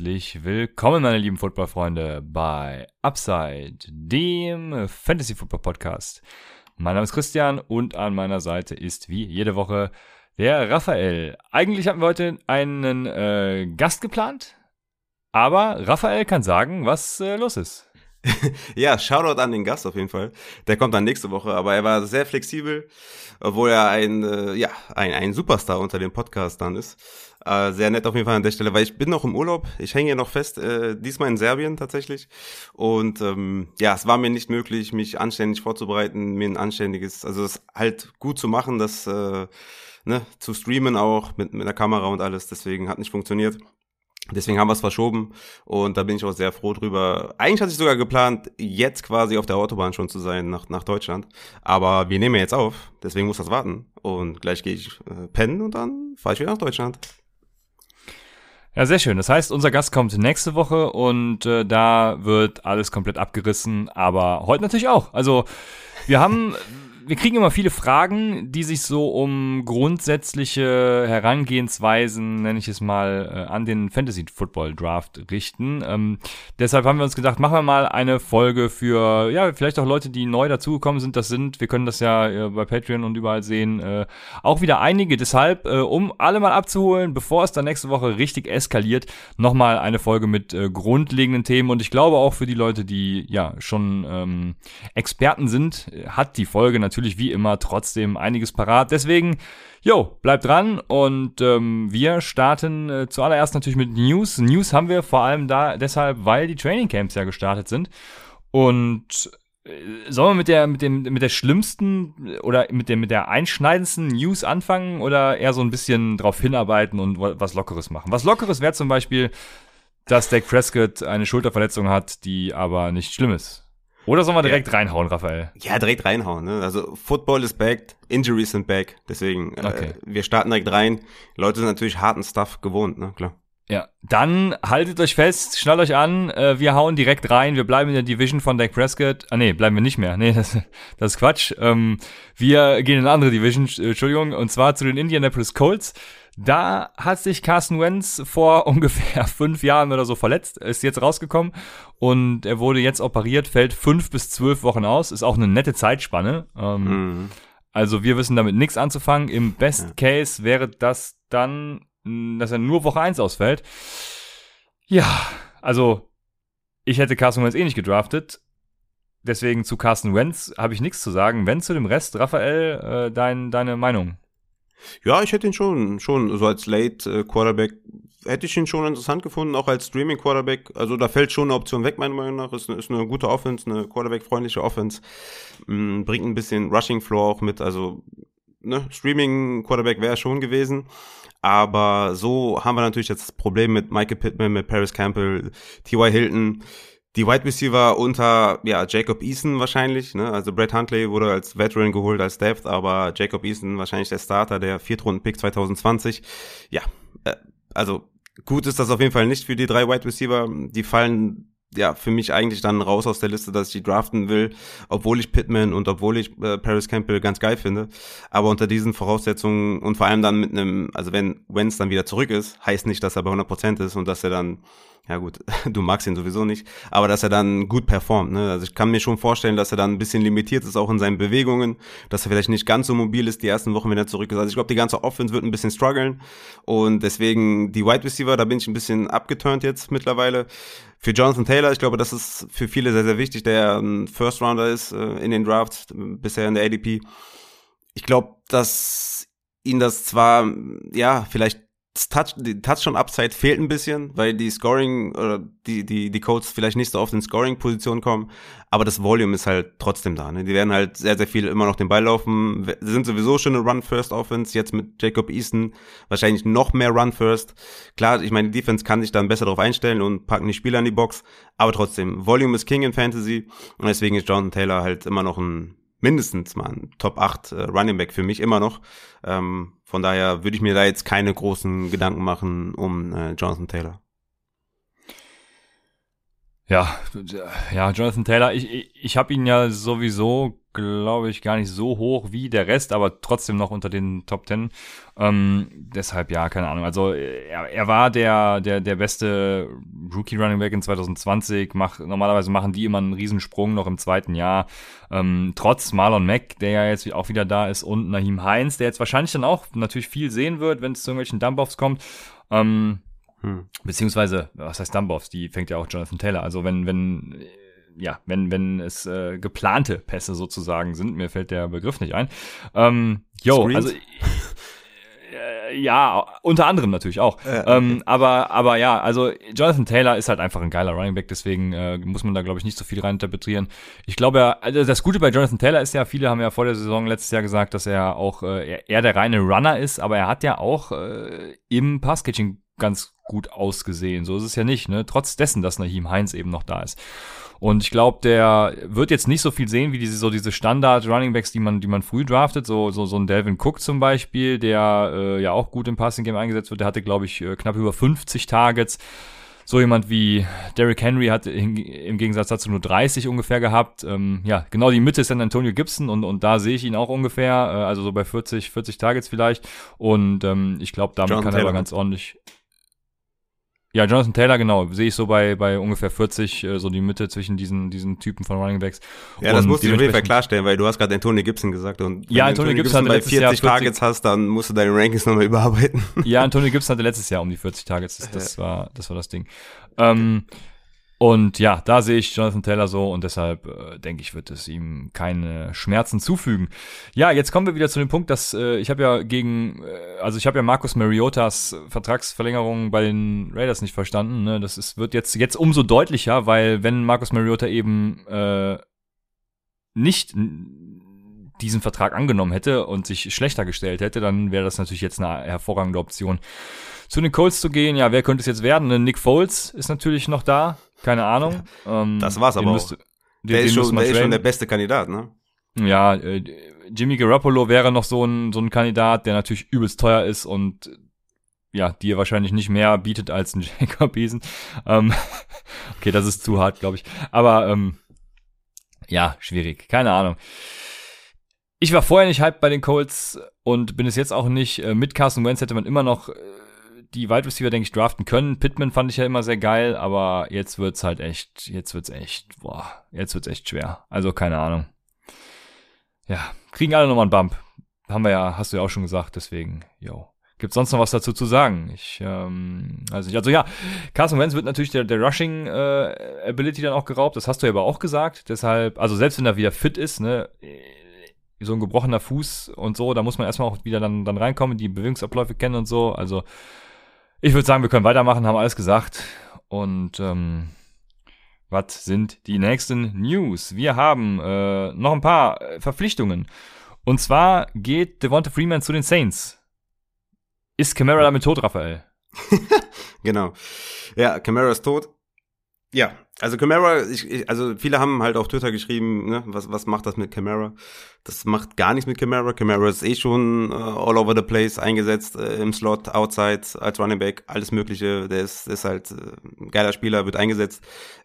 Herzlich willkommen, meine lieben Footballfreunde, bei Upside, dem Fantasy Football Podcast. Mein Name ist Christian und an meiner Seite ist wie jede Woche der Raphael. Eigentlich hatten wir heute einen äh, Gast geplant, aber Raphael kann sagen, was äh, los ist. ja, Shoutout an den Gast auf jeden Fall. Der kommt dann nächste Woche, aber er war sehr flexibel, obwohl er ein, äh, ja, ein, ein Superstar unter den Podcastern ist. Äh, sehr nett auf jeden Fall an der Stelle, weil ich bin noch im Urlaub. Ich hänge hier noch fest, äh, diesmal in Serbien tatsächlich. Und ähm, ja, es war mir nicht möglich, mich anständig vorzubereiten, mir ein anständiges, also es halt gut zu machen, das äh, ne, zu streamen auch mit, mit der Kamera und alles. Deswegen hat nicht funktioniert. Deswegen haben wir es verschoben und da bin ich auch sehr froh drüber. Eigentlich hatte ich sogar geplant, jetzt quasi auf der Autobahn schon zu sein nach, nach Deutschland. Aber wir nehmen ja jetzt auf, deswegen muss das warten. Und gleich gehe ich äh, pennen und dann fahre ich wieder nach Deutschland. Ja, sehr schön. Das heißt, unser Gast kommt nächste Woche und äh, da wird alles komplett abgerissen, aber heute natürlich auch. Also wir haben wir kriegen immer viele Fragen, die sich so um grundsätzliche Herangehensweisen, nenne ich es mal, äh, an den Fantasy Football Draft richten. Ähm, deshalb haben wir uns gedacht, machen wir mal eine Folge für, ja, vielleicht auch Leute, die neu dazugekommen sind. Das sind, wir können das ja äh, bei Patreon und überall sehen, äh, auch wieder einige. Deshalb, äh, um alle mal abzuholen, bevor es dann nächste Woche richtig eskaliert, nochmal eine Folge mit äh, grundlegenden Themen. Und ich glaube auch für die Leute, die ja schon ähm, Experten sind, hat die Folge natürlich natürlich wie immer trotzdem einiges parat. Deswegen, jo, bleibt dran und ähm, wir starten äh, zuallererst natürlich mit News. News haben wir vor allem da deshalb, weil die Training Camps ja gestartet sind. Und äh, Sollen wir mit der, mit dem, mit der schlimmsten oder mit dem, mit der einschneidendsten News anfangen oder eher so ein bisschen drauf hinarbeiten und was Lockeres machen? Was Lockeres wäre zum Beispiel, dass Dak Prescott eine Schulterverletzung hat, die aber nicht schlimm ist. Oder sollen wir direkt ja. reinhauen, Raphael? Ja, direkt reinhauen. Ne? Also Football ist back, Injuries sind back. Deswegen, äh, okay. äh, wir starten direkt rein. Leute sind natürlich harten Stuff gewohnt, ne? Klar. Ja, dann haltet euch fest, schnallt euch an, äh, wir hauen direkt rein, wir bleiben in der Division von Dak Prescott. Ah nee, bleiben wir nicht mehr. Nee, das, das ist Quatsch. Ähm, wir gehen in eine andere Division, äh, Entschuldigung, und zwar zu den Indianapolis Colts. Da hat sich Carson Wentz vor ungefähr fünf Jahren oder so verletzt, ist jetzt rausgekommen und er wurde jetzt operiert, fällt fünf bis zwölf Wochen aus, ist auch eine nette Zeitspanne. Ähm, mhm. Also wir wissen damit nichts anzufangen. Im Best. Case wäre das dann, dass er nur Woche eins ausfällt. Ja, also ich hätte Carson Wentz eh nicht gedraftet. Deswegen zu Carson Wentz habe ich nichts zu sagen. Wenn zu dem Rest, Raphael, äh, dein, deine Meinung? Ja, ich hätte ihn schon, schon so als Late äh, Quarterback hätte ich ihn schon interessant gefunden, auch als Streaming Quarterback. Also da fällt schon eine Option weg, meiner Meinung nach. Ist eine, ist eine gute Offense, eine Quarterback-freundliche Offense. Mm, bringt ein bisschen Rushing Floor auch mit. Also ne, Streaming Quarterback wäre schon gewesen. Aber so haben wir natürlich jetzt das Problem mit Michael Pittman, mit Paris Campbell, T.Y. Hilton die Wide Receiver unter ja, Jacob Eason wahrscheinlich. Ne? Also Brett Huntley wurde als Veteran geholt, als Depth, aber Jacob Eason wahrscheinlich der Starter, der Viertrunden-Pick 2020. Ja, äh, also gut ist das auf jeden Fall nicht für die drei Wide Receiver. Die fallen ja, für mich eigentlich dann raus aus der Liste, dass ich die draften will, obwohl ich Pittman und obwohl ich äh, Paris Campbell ganz geil finde. Aber unter diesen Voraussetzungen und vor allem dann mit einem, also wenn Wenz dann wieder zurück ist, heißt nicht, dass er bei 100% ist und dass er dann ja gut, du magst ihn sowieso nicht, aber dass er dann gut performt. Ne? Also ich kann mir schon vorstellen, dass er dann ein bisschen limitiert ist, auch in seinen Bewegungen, dass er vielleicht nicht ganz so mobil ist die ersten Wochen, wenn er zurück ist. Also ich glaube, die ganze Offense wird ein bisschen strugglen und deswegen die Wide Receiver, da bin ich ein bisschen abgeturnt jetzt mittlerweile. Für Jonathan Taylor, ich glaube, das ist für viele sehr, sehr wichtig, der ein First Rounder ist äh, in den Drafts, bisher in der ADP. Ich glaube, dass ihn das zwar, ja, vielleicht Touch, die Touchdown-Upside fehlt ein bisschen, weil die Scoring oder die, die, die Codes vielleicht nicht so oft in Scoring-Position kommen, aber das Volume ist halt trotzdem da. Ne? Die werden halt sehr, sehr viel immer noch den Ball laufen. Sind sowieso schon eine Run-First-Offense, jetzt mit Jacob Easton wahrscheinlich noch mehr Run-First. Klar, ich meine, die Defense kann sich dann besser darauf einstellen und packen die Spieler in die Box, aber trotzdem, Volume ist King in Fantasy und deswegen ist Jonathan Taylor halt immer noch ein mindestens mal ein Top 8 äh, Running Back für mich immer noch. Ähm, von daher würde ich mir da jetzt keine großen Gedanken machen um äh, Jonathan Taylor. Ja, ja, Jonathan Taylor, ich, ich, ich habe ihn ja sowieso glaube ich, gar nicht so hoch wie der Rest, aber trotzdem noch unter den Top Ten. Ähm, deshalb ja, keine Ahnung. Also er, er war der, der, der beste Rookie Running Back in 2020. Mach, normalerweise machen die immer einen Riesensprung noch im zweiten Jahr. Ähm, trotz Marlon Mack, der ja jetzt auch wieder da ist, und Naheem Heinz, der jetzt wahrscheinlich dann auch natürlich viel sehen wird, wenn es zu irgendwelchen Dump-Offs kommt. Ähm, hm. Beziehungsweise, was heißt Dump-Offs? Die fängt ja auch Jonathan Taylor. Also wenn, wenn ja, wenn, wenn es äh, geplante Pässe sozusagen sind, mir fällt der Begriff nicht ein. Ähm, yo, Screens? also äh, ja, unter anderem natürlich auch. Ja, okay. ähm, aber, aber ja, also Jonathan Taylor ist halt einfach ein geiler Running Back, deswegen äh, muss man da, glaube ich, nicht so viel reininterpretieren. Ich glaube, also das Gute bei Jonathan Taylor ist ja, viele haben ja vor der Saison letztes Jahr gesagt, dass er auch äh, eher der reine Runner ist, aber er hat ja auch äh, im Passcatching ganz gut ausgesehen. So ist es ja nicht, ne? Trotz dessen, dass Naheem Heinz eben noch da ist. Und ich glaube, der wird jetzt nicht so viel sehen wie diese so diese Standard Running Backs, die man die man früh draftet, so so so ein Delvin Cook zum Beispiel, der äh, ja auch gut im Passing Game eingesetzt wird. Der hatte glaube ich äh, knapp über 50 Targets. So jemand wie Derrick Henry hat im Gegensatz dazu nur 30 ungefähr gehabt. Ähm, ja, genau die Mitte ist dann Antonio Gibson und, und da sehe ich ihn auch ungefähr, äh, also so bei 40, 40 Targets vielleicht. Und ähm, ich glaube, damit John kann Taylor. er aber ganz ordentlich. Ja, Jonathan Taylor, genau, sehe ich so bei, bei ungefähr 40, äh, so die Mitte zwischen diesen, diesen Typen von Running Backs. Ja, das musst du auf jeden Fall klarstellen, weil du hast gerade Anthony Gibson gesagt und ja, Anthony Gibson, Gibson bei 40 Jahr 40 Targets hast, dann musst du deine Rankings nochmal überarbeiten. Ja, Anthony Gibson hatte letztes Jahr um die 40 Targets, das, das war, das war das Ding. Ähm, okay. Und ja, da sehe ich Jonathan Taylor so und deshalb äh, denke ich, wird es ihm keine Schmerzen zufügen. Ja, jetzt kommen wir wieder zu dem Punkt, dass äh, ich habe ja gegen, äh, also ich habe ja Markus Mariotas Vertragsverlängerung bei den Raiders nicht verstanden. Ne? Das ist, wird jetzt jetzt umso deutlicher, weil wenn Markus Mariota eben äh, nicht diesen Vertrag angenommen hätte und sich schlechter gestellt hätte, dann wäre das natürlich jetzt eine hervorragende Option. Zu den Colts zu gehen, ja, wer könnte es jetzt werden? Nick Foles ist natürlich noch da. Keine Ahnung. Ähm, das war's aber müsste, auch. Den, der, ist schon, der ist schon der beste Kandidat, ne? Ja, äh, Jimmy Garoppolo wäre noch so ein, so ein Kandidat, der natürlich übelst teuer ist und ja, dir wahrscheinlich nicht mehr bietet als ein Jacob Eason. Ähm, okay, das ist zu hart, glaube ich. Aber ähm, ja, schwierig. Keine Ahnung. Ich war vorher nicht hyped bei den Colts und bin es jetzt auch nicht. Äh, mit Carson Wentz hätte man immer noch äh, die Wide Receiver, denke ich, draften können. Pittman fand ich ja immer sehr geil, aber jetzt wird's halt echt, jetzt wird's echt, boah, jetzt wird's echt schwer. Also keine Ahnung. Ja, kriegen alle nochmal einen Bump. Haben wir ja, hast du ja auch schon gesagt, deswegen, yo. Gibt sonst noch was dazu zu sagen? Ich, ähm, also, ich, also ja, Carson Wentz wird natürlich der, der Rushing äh, Ability dann auch geraubt, das hast du ja aber auch gesagt. Deshalb, also selbst wenn er wieder fit ist, ne, so ein gebrochener Fuß und so, da muss man erstmal auch wieder dann, dann reinkommen, die Bewegungsabläufe kennen und so. Also ich würde sagen, wir können weitermachen, haben alles gesagt. Und ähm, was sind die nächsten News? Wir haben äh, noch ein paar äh, Verpflichtungen. Und zwar geht Devonta Freeman zu den Saints. Ist Camara damit tot, Raphael? genau. Ja, Camara ist tot. Ja, also Camara, ich, ich, also viele haben halt auf Twitter geschrieben, ne, was, was macht das mit Camara? Das macht gar nichts mit Camara. Camara ist eh schon uh, all over the place eingesetzt, äh, im Slot, outside, als Running Back, alles mögliche. Der ist, ist halt äh, ein geiler Spieler, wird eingesetzt.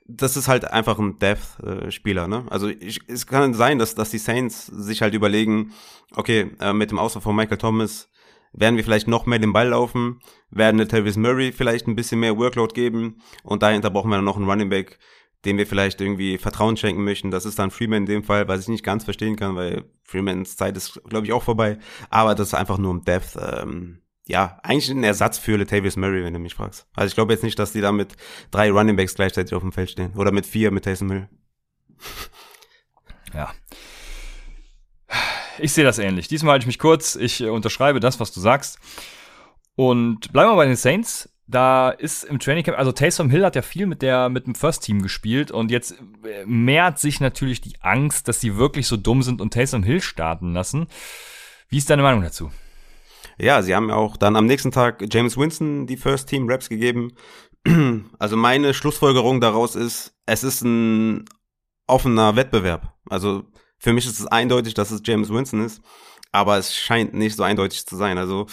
Das ist halt einfach ein Death-Spieler, ne? Also ich, es kann sein, dass, dass die Saints sich halt überlegen, okay, äh, mit dem Ausfall von Michael Thomas werden wir vielleicht noch mehr den Ball laufen, werden der Travis Murray vielleicht ein bisschen mehr Workload geben und dahinter brauchen wir dann noch einen Running Back, dem wir vielleicht irgendwie Vertrauen schenken möchten. Das ist dann Freeman in dem Fall, was ich nicht ganz verstehen kann, weil Freemans Zeit ist, glaube ich, auch vorbei. Aber das ist einfach nur um Depth. Ähm, ja, eigentlich ein Ersatz für Latavius Murray, wenn du mich fragst. Also ich glaube jetzt nicht, dass die da mit drei Running Backs gleichzeitig auf dem Feld stehen. Oder mit vier mit Taysom Hill. Ja. Ich sehe das ähnlich. Diesmal halte ich mich kurz. Ich äh, unterschreibe das, was du sagst. Und bleiben wir bei den Saints. Da ist im Training Camp, also Taysom Hill hat ja viel mit der mit dem First Team gespielt und jetzt äh, mehrt sich natürlich die Angst, dass sie wirklich so dumm sind und Taysom Hill starten lassen. Wie ist deine Meinung dazu? Ja, sie haben auch dann am nächsten Tag James Winston die First Team Raps gegeben. Also meine Schlussfolgerung daraus ist, es ist ein offener Wettbewerb. Also für mich ist es eindeutig, dass es James Winston ist, aber es scheint nicht so eindeutig zu sein. Also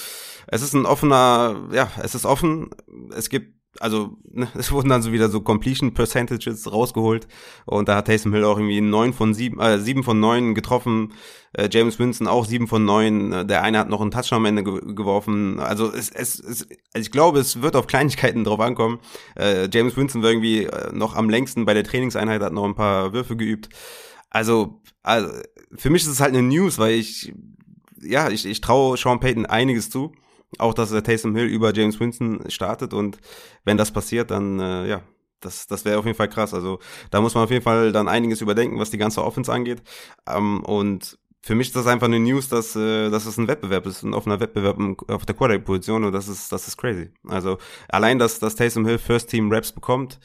es ist ein offener, ja, es ist offen. Es gibt also ne, es wurden dann so wieder so Completion Percentages rausgeholt und da hat Taysom Hill auch irgendwie neun von sieben, äh, sieben von neun getroffen, äh, James Winston auch sieben von neun, äh, der eine hat noch einen Touchdown am Ende ge geworfen, also es, es, es, ich glaube, es wird auf Kleinigkeiten drauf ankommen. Äh, James Winston war irgendwie äh, noch am längsten bei der Trainingseinheit, hat noch ein paar Würfe geübt. Also, also für mich ist es halt eine News, weil ich ja, ich, ich traue Sean Payton einiges zu auch, dass der Taysom Hill über James Winston startet und wenn das passiert, dann äh, ja, das, das wäre auf jeden Fall krass. Also da muss man auf jeden Fall dann einiges überdenken, was die ganze Offense angeht. Ähm, und für mich ist das einfach eine News, dass, äh, dass es ein Wettbewerb ist, ein offener Wettbewerb auf der Quarterback-Position und das ist, das ist crazy. Also allein, dass, dass Taysom Hill First Team Raps bekommt,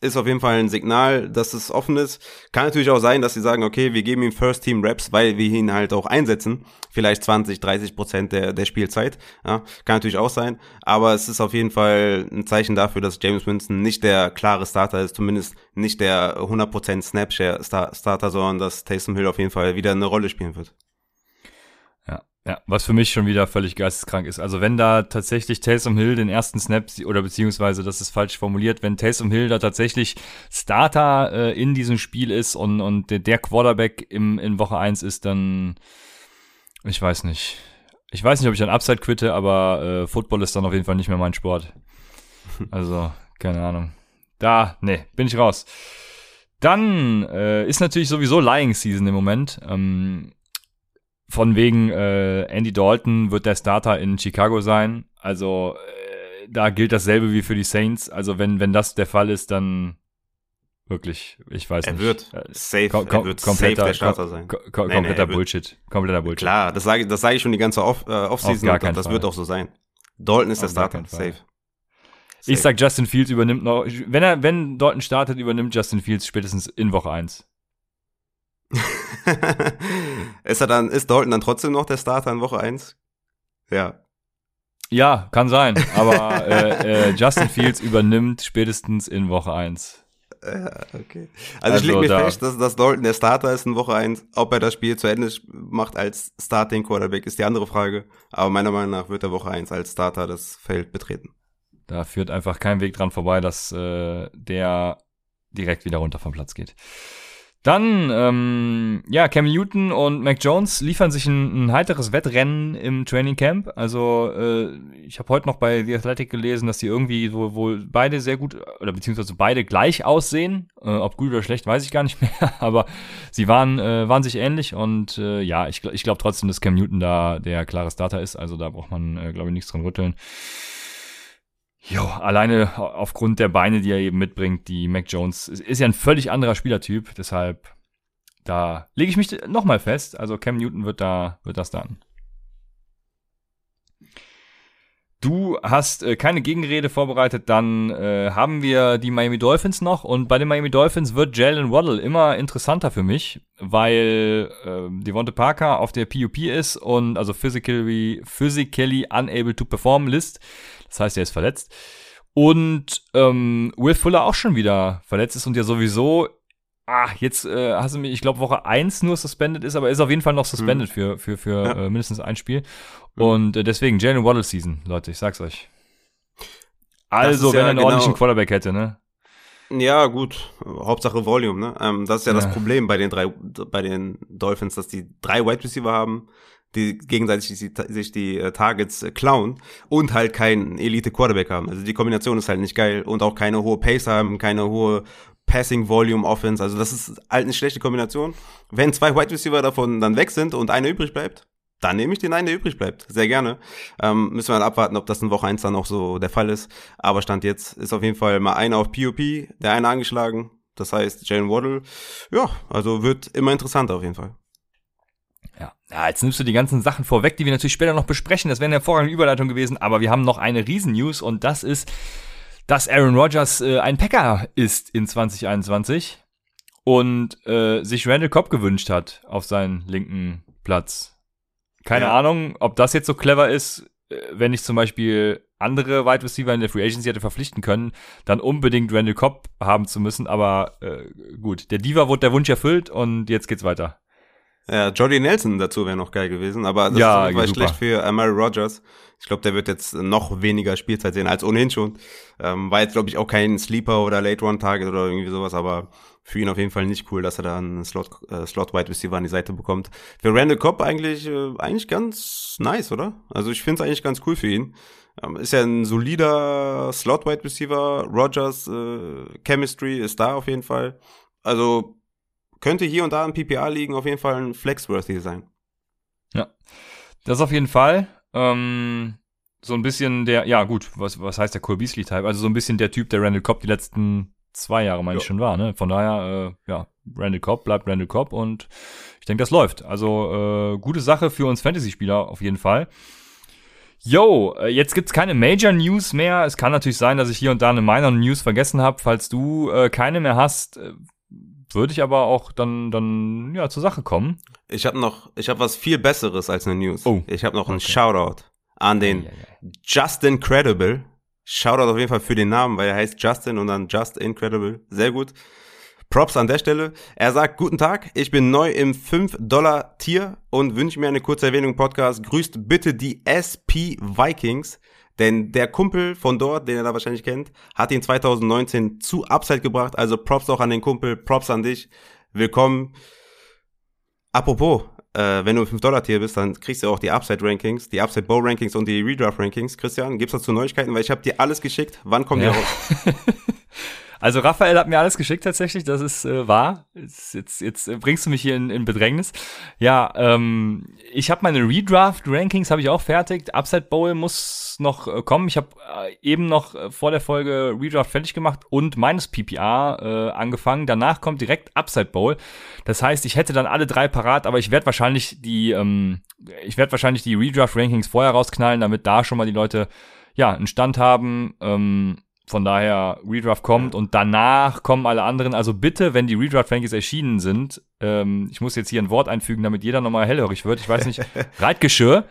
ist auf jeden Fall ein Signal, dass es offen ist. Kann natürlich auch sein, dass sie sagen, okay, wir geben ihm First Team Raps, weil wir ihn halt auch einsetzen. Vielleicht 20, 30 Prozent der, der Spielzeit. Ja, kann natürlich auch sein. Aber es ist auf jeden Fall ein Zeichen dafür, dass James Winston nicht der klare Starter ist, zumindest nicht der 100% Snapshare Starter, sondern dass Taysom Hill auf jeden Fall wieder eine Rolle spielen wird. Ja, was für mich schon wieder völlig geisteskrank ist. Also wenn da tatsächlich Taysom Hill den ersten Snap, oder beziehungsweise, das ist falsch formuliert, wenn Taysom Hill da tatsächlich Starter äh, in diesem Spiel ist und, und der, Quarterback im, in Woche eins ist, dann, ich weiß nicht. Ich weiß nicht, ob ich dann Upside quitte, aber äh, Football ist dann auf jeden Fall nicht mehr mein Sport. Also, keine Ahnung. Da, nee, bin ich raus. Dann äh, ist natürlich sowieso Lying Season im Moment. Ähm, von wegen äh, Andy Dalton wird der Starter in Chicago sein. Also äh, da gilt dasselbe wie für die Saints. Also wenn wenn das der Fall ist, dann wirklich, ich weiß er nicht. Wird äh, safe, kom er wird safe der Starter sein. Kom kom nee, kompletter nee, Bullshit. Kompletter Bullshit. Klar, das sage das sag ich schon die ganze Off, äh, Offseason Auf das Fall. wird auch so sein. Dalton ist Auf der Starter, safe. safe. Ich sag, Justin Fields übernimmt noch, wenn er, wenn Dalton startet, übernimmt Justin Fields spätestens in Woche 1. ist er dann, ist Dalton dann trotzdem noch der Starter in Woche 1? Ja. Ja, kann sein, aber äh, äh, Justin Fields übernimmt spätestens in Woche 1. Ja, okay. Also, also ich lege mir da fest, dass, dass Dalton der Starter ist in Woche 1. Ob er das Spiel zu Ende macht als Starting Quarterback, ist die andere Frage. Aber meiner Meinung nach wird er Woche 1 als Starter das Feld betreten. Da führt einfach kein Weg dran vorbei, dass äh, der direkt wieder runter vom Platz geht. Dann, ähm, ja, Cam Newton und Mac Jones liefern sich ein, ein heiteres Wettrennen im Training Camp. Also, äh, ich habe heute noch bei The Athletic gelesen, dass die irgendwie so, wohl beide sehr gut, oder beziehungsweise beide gleich aussehen. Äh, ob gut oder schlecht, weiß ich gar nicht mehr. Aber sie waren, äh, waren sich ähnlich und äh, ja, ich, ich glaube trotzdem, dass Cam Newton da der klare Starter ist. Also da braucht man, äh, glaube ich, nichts dran rütteln. Jo, alleine aufgrund der Beine, die er eben mitbringt, die Mac Jones ist ja ein völlig anderer Spielertyp, deshalb da lege ich mich nochmal fest. Also Cam Newton wird da wird das dann. Du hast äh, keine Gegenrede vorbereitet, dann äh, haben wir die Miami Dolphins noch und bei den Miami Dolphins wird Jalen Waddle immer interessanter für mich, weil äh, Devonte Parker auf der PUP ist und also physically, physically unable to perform List. Das heißt, er ist verletzt. Und ähm, Will Fuller auch schon wieder verletzt ist und ja sowieso, ah, jetzt äh, hast du mich, ich glaube, Woche 1 nur suspended ist, aber ist auf jeden Fall noch suspended mhm. für, für, für ja. äh, mindestens ein Spiel. Mhm. Und äh, deswegen Jalen Waddle Season, Leute, ich sag's euch. Also, wenn ja er einen genau ordentlichen Quarterback hätte, ne? Ja, gut. Hauptsache Volume, ne? Ähm, das ist ja, ja, das Problem bei den drei, bei den Dolphins, dass die drei Wide Receiver haben, die gegenseitig die, sich die äh, Targets äh, klauen und halt keinen Elite Quarterback haben. Also die Kombination ist halt nicht geil und auch keine hohe Pace haben, keine hohe Passing Volume Offense. Also das ist halt eine schlechte Kombination. Wenn zwei Wide Receiver davon dann weg sind und einer übrig bleibt, dann nehme ich den einen, der übrig bleibt. Sehr gerne. Ähm, müssen wir dann abwarten, ob das in Woche 1 dann auch so der Fall ist. Aber Stand jetzt ist auf jeden Fall mal einer auf POP, der eine angeschlagen. Das heißt, Jalen Waddle, ja, also wird immer interessanter auf jeden Fall. Ja, jetzt nimmst du die ganzen Sachen vorweg, die wir natürlich später noch besprechen. Das wäre eine hervorragende Überleitung gewesen, aber wir haben noch eine Riesen-News und das ist, dass Aaron Rodgers äh, ein Packer ist in 2021 und äh, sich Randall Cobb gewünscht hat auf seinen linken Platz. Keine Ja. Ahnung, ob das jetzt so clever ist, äh, wenn ich zum Beispiel andere Wide Receiver in der Free Agency hätte verpflichten können, dann unbedingt Randall Cobb haben zu müssen. Aber äh, gut, der Diva wurde der Wunsch erfüllt und jetzt geht's weiter. Ja, Jordy Nelson dazu wäre noch geil gewesen, aber das Ja, ist schlecht für Amari Rogers. Ich glaube, der wird jetzt noch weniger Spielzeit sehen als ohnehin schon. Ähm, war jetzt, glaube ich, auch kein Sleeper oder Late One Target oder irgendwie sowas, aber für ihn auf jeden Fall nicht cool, dass er da einen Slot, äh, Slot Wide Receiver an die Seite bekommt. Für Randall Cobb eigentlich, äh, eigentlich ganz nice, oder? Also ich finde es eigentlich ganz cool für ihn. Ähm, ist ja ein solider Slot Wide Receiver. Rogers äh, Chemistry ist da auf jeden Fall. Also könnte hier und da ein PPA liegen, auf jeden Fall ein Flexworthy sein. Das auf jeden Fall. Ähm, so ein bisschen der, ja gut, was, was heißt der Cole Beasley-Type? Also so ein bisschen der Typ, der Randall Cobb die letzten zwei Jahre, meine ich, Ja. schon war. Ne? Von daher, äh, ja, Randall Cobb bleibt Randall Cobb und ich denke, das läuft. Also äh, gute Sache für uns Fantasy-Spieler auf jeden Fall. Yo, äh, jetzt gibt's keine Major News mehr. Es kann natürlich sein, dass ich hier und da eine Minor News vergessen habe. Falls du äh, keine mehr hast, äh, würde ich aber auch dann, dann ja, zur Sache kommen. Ich habe noch, ich habe was viel Besseres als eine News. Oh. Ich habe noch einen Okay. Shoutout an den Ja, ja, ja. Just Incredible. Shoutout auf jeden Fall für den Namen, weil er heißt Justin und dann Just Incredible. Sehr gut. Props an der Stelle. Er sagt, guten Tag, ich bin neu im 5-Dollar-Tier und wünsche mir eine kurze Erwähnung im Podcast. Grüßt bitte die SP Vikings, denn der Kumpel von dort, den er da wahrscheinlich kennt, hat ihn 2019 zu Upside gebracht. Also Props auch an den Kumpel, Props an dich. Willkommen. Apropos, äh, wenn du im 5-Dollar-Tier bist, dann kriegst du auch die Upside-Rankings, die Upside-Bow-Rankings und die Redraft-Rankings. Christian, gibt's dazu Neuigkeiten? Weil ich habe dir alles geschickt. Wann kommen Ja. die raus? Also Raphael hat mir alles geschickt tatsächlich, das ist äh, wahr. Jetzt, jetzt, jetzt bringst du mich hier in, in Bedrängnis. Ja, ähm, ich habe meine Redraft-Rankings habe ich auch fertig. Upside Bowl muss noch äh, kommen. Ich habe äh, eben noch äh, vor der Folge Redraft fertig gemacht und meines PPR äh, angefangen. Danach kommt direkt Upside Bowl. Das heißt, ich hätte dann alle drei parat, aber ich werde wahrscheinlich die, ähm, ich werde wahrscheinlich die Redraft-Rankings vorher rausknallen, damit da schon mal die Leute ja einen Stand haben. Ähm, von daher, Redraft kommt und danach kommen alle anderen. Also bitte, wenn die Redraft-Rankings erschienen sind, ähm, ich muss jetzt hier ein Wort einfügen, damit jeder nochmal hellhörig wird. Ich weiß nicht, Reitgeschirr.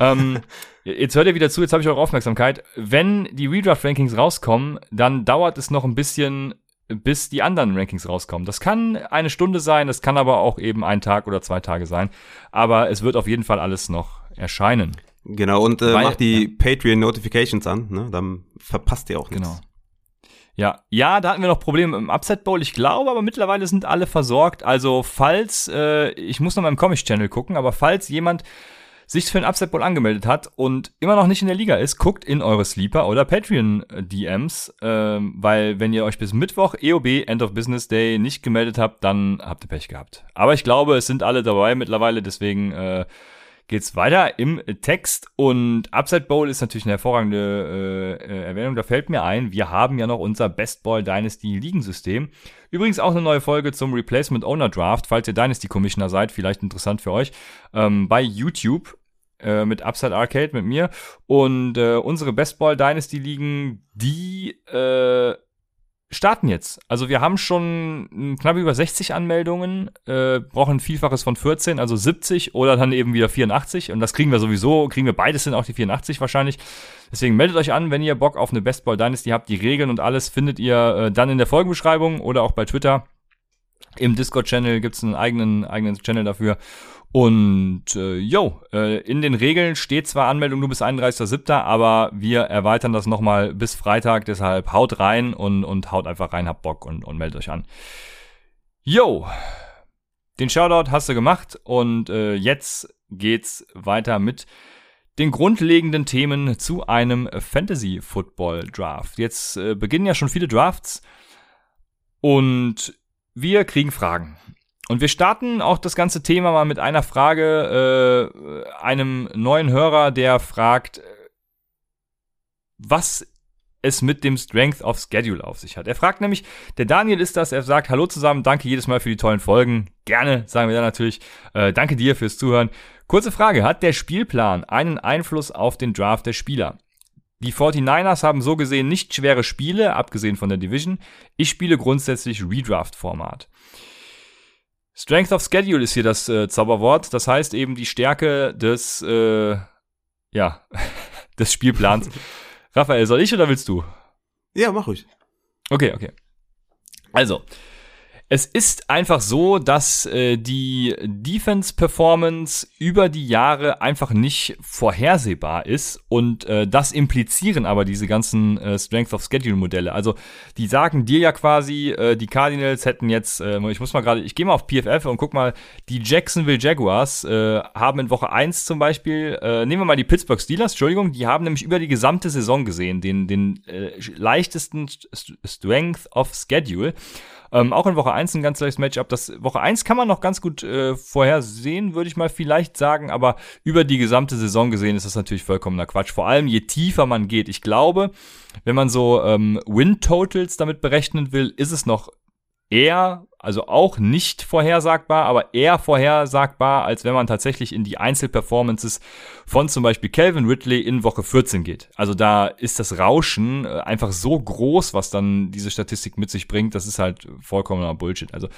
ähm, jetzt hört ihr wieder zu, jetzt habe ich eure Aufmerksamkeit. Wenn die Redraft-Rankings rauskommen, dann dauert es noch ein bisschen, bis die anderen Rankings rauskommen. Das kann eine Stunde sein, das kann aber auch eben ein Tag oder zwei Tage sein. Aber es wird auf jeden Fall alles noch erscheinen. Genau, und äh, Weil- mach die Patreon-Notifications an, ne? Dann verpasst ihr auch nichts. Genau. Ja, ja, da hatten wir noch Probleme im Upset Bowl. Ich glaube, aber mittlerweile sind alle versorgt. Also falls, äh, ich muss noch mal im Comics-Channel gucken, aber falls jemand sich für den Upset Bowl angemeldet hat und immer noch nicht in der Liga ist, guckt in eure Sleeper oder Patreon-DMs, ähm, weil wenn ihr euch bis Mittwoch EOB, End of Business Day, nicht gemeldet habt, dann habt ihr Pech gehabt. Aber ich glaube, es sind alle dabei mittlerweile, deswegen äh, geht's weiter im Text und Upside Bowl ist natürlich eine hervorragende äh, äh, Erwähnung. Da fällt mir ein, wir haben ja noch unser Best Ball Dynasty Ligensystem. Übrigens auch eine neue Folge zum Replacement Owner Draft, falls ihr Dynasty Commissioner seid, vielleicht interessant für euch, ähm, bei YouTube äh, mit Upside Arcade mit mir und äh, unsere Best Ball Dynasty Ligen, die äh, starten jetzt. Also wir haben schon knapp über 60 Anmeldungen, äh, brauchen ein Vielfaches von 14, also 70 oder dann eben wieder 84 und das kriegen wir sowieso, kriegen wir beides sind auch die 84 wahrscheinlich. Deswegen meldet euch an, wenn ihr Bock auf eine Best Ball Dynasty habt. Die Regeln und alles findet ihr äh, dann in der Folgenbeschreibung oder auch bei Twitter. Im Discord-Channel gibt's einen eigenen, eigenen Channel dafür. Und äh, yo, äh, in den Regeln steht zwar Anmeldung nur bis 31.07., aber wir erweitern das nochmal bis Freitag, deshalb haut rein und, und haut einfach rein, habt Bock und, und meldet euch an. Yo, den Shoutout hast du gemacht und äh, jetzt geht's weiter mit den grundlegenden Themen zu einem Fantasy Football Draft. Jetzt äh, beginnen ja schon viele Drafts und wir kriegen Fragen. Und wir starten auch das ganze Thema mal mit einer Frage, äh, einem neuen Hörer, der fragt, was es mit dem Strength of Schedule auf sich hat. Er fragt nämlich, der Daniel ist das, er sagt, hallo zusammen, danke jedes Mal für die tollen Folgen. Gerne, sagen wir dann natürlich. Äh, danke dir fürs Zuhören. Kurze Frage, hat der Spielplan einen Einfluss auf den Draft der Spieler? Die 49ers haben so gesehen nicht schwere Spiele, abgesehen von der Division. Ich spiele grundsätzlich Redraft-Format. Strength of Schedule ist hier das äh, Zauberwort. Das heißt eben die Stärke des, äh, ja, des Spielplans. Raphael, soll ich oder willst du? Ja, mach ruhig. Okay, okay. Also, es ist einfach so, dass äh, die Defense-Performance über die Jahre einfach nicht vorhersehbar ist und äh, das implizieren aber diese ganzen äh, Strength of Schedule-Modelle. Also die sagen dir ja quasi, äh, die Cardinals hätten jetzt, äh, ich muss mal gerade, ich gehe mal auf PFF und guck mal, die Jacksonville Jaguars äh, haben in Woche 1 zum Beispiel, äh, nehmen wir mal die Pittsburgh Steelers, Entschuldigung, die haben nämlich über die gesamte Saison gesehen, den, den äh, leichtesten Strength of Schedule. Ähm, auch in Woche 1 ein ganz leichtes Matchup. Das Woche 1 kann man noch ganz gut äh, vorhersehen, würde ich mal vielleicht sagen, aber über die gesamte Saison gesehen ist das natürlich vollkommener Quatsch. Vor allem je tiefer man geht. Ich glaube, wenn man so ähm, Win-Totals damit berechnen will, ist es noch eher, also auch nicht vorhersagbar, aber eher vorhersagbar, als wenn man tatsächlich in die Einzelperformances von zum Beispiel Calvin Ridley in Woche 14 geht. Also da ist das Rauschen äh, einfach so groß, was dann diese Statistik mit sich bringt, das ist halt vollkommener Bullshit. Also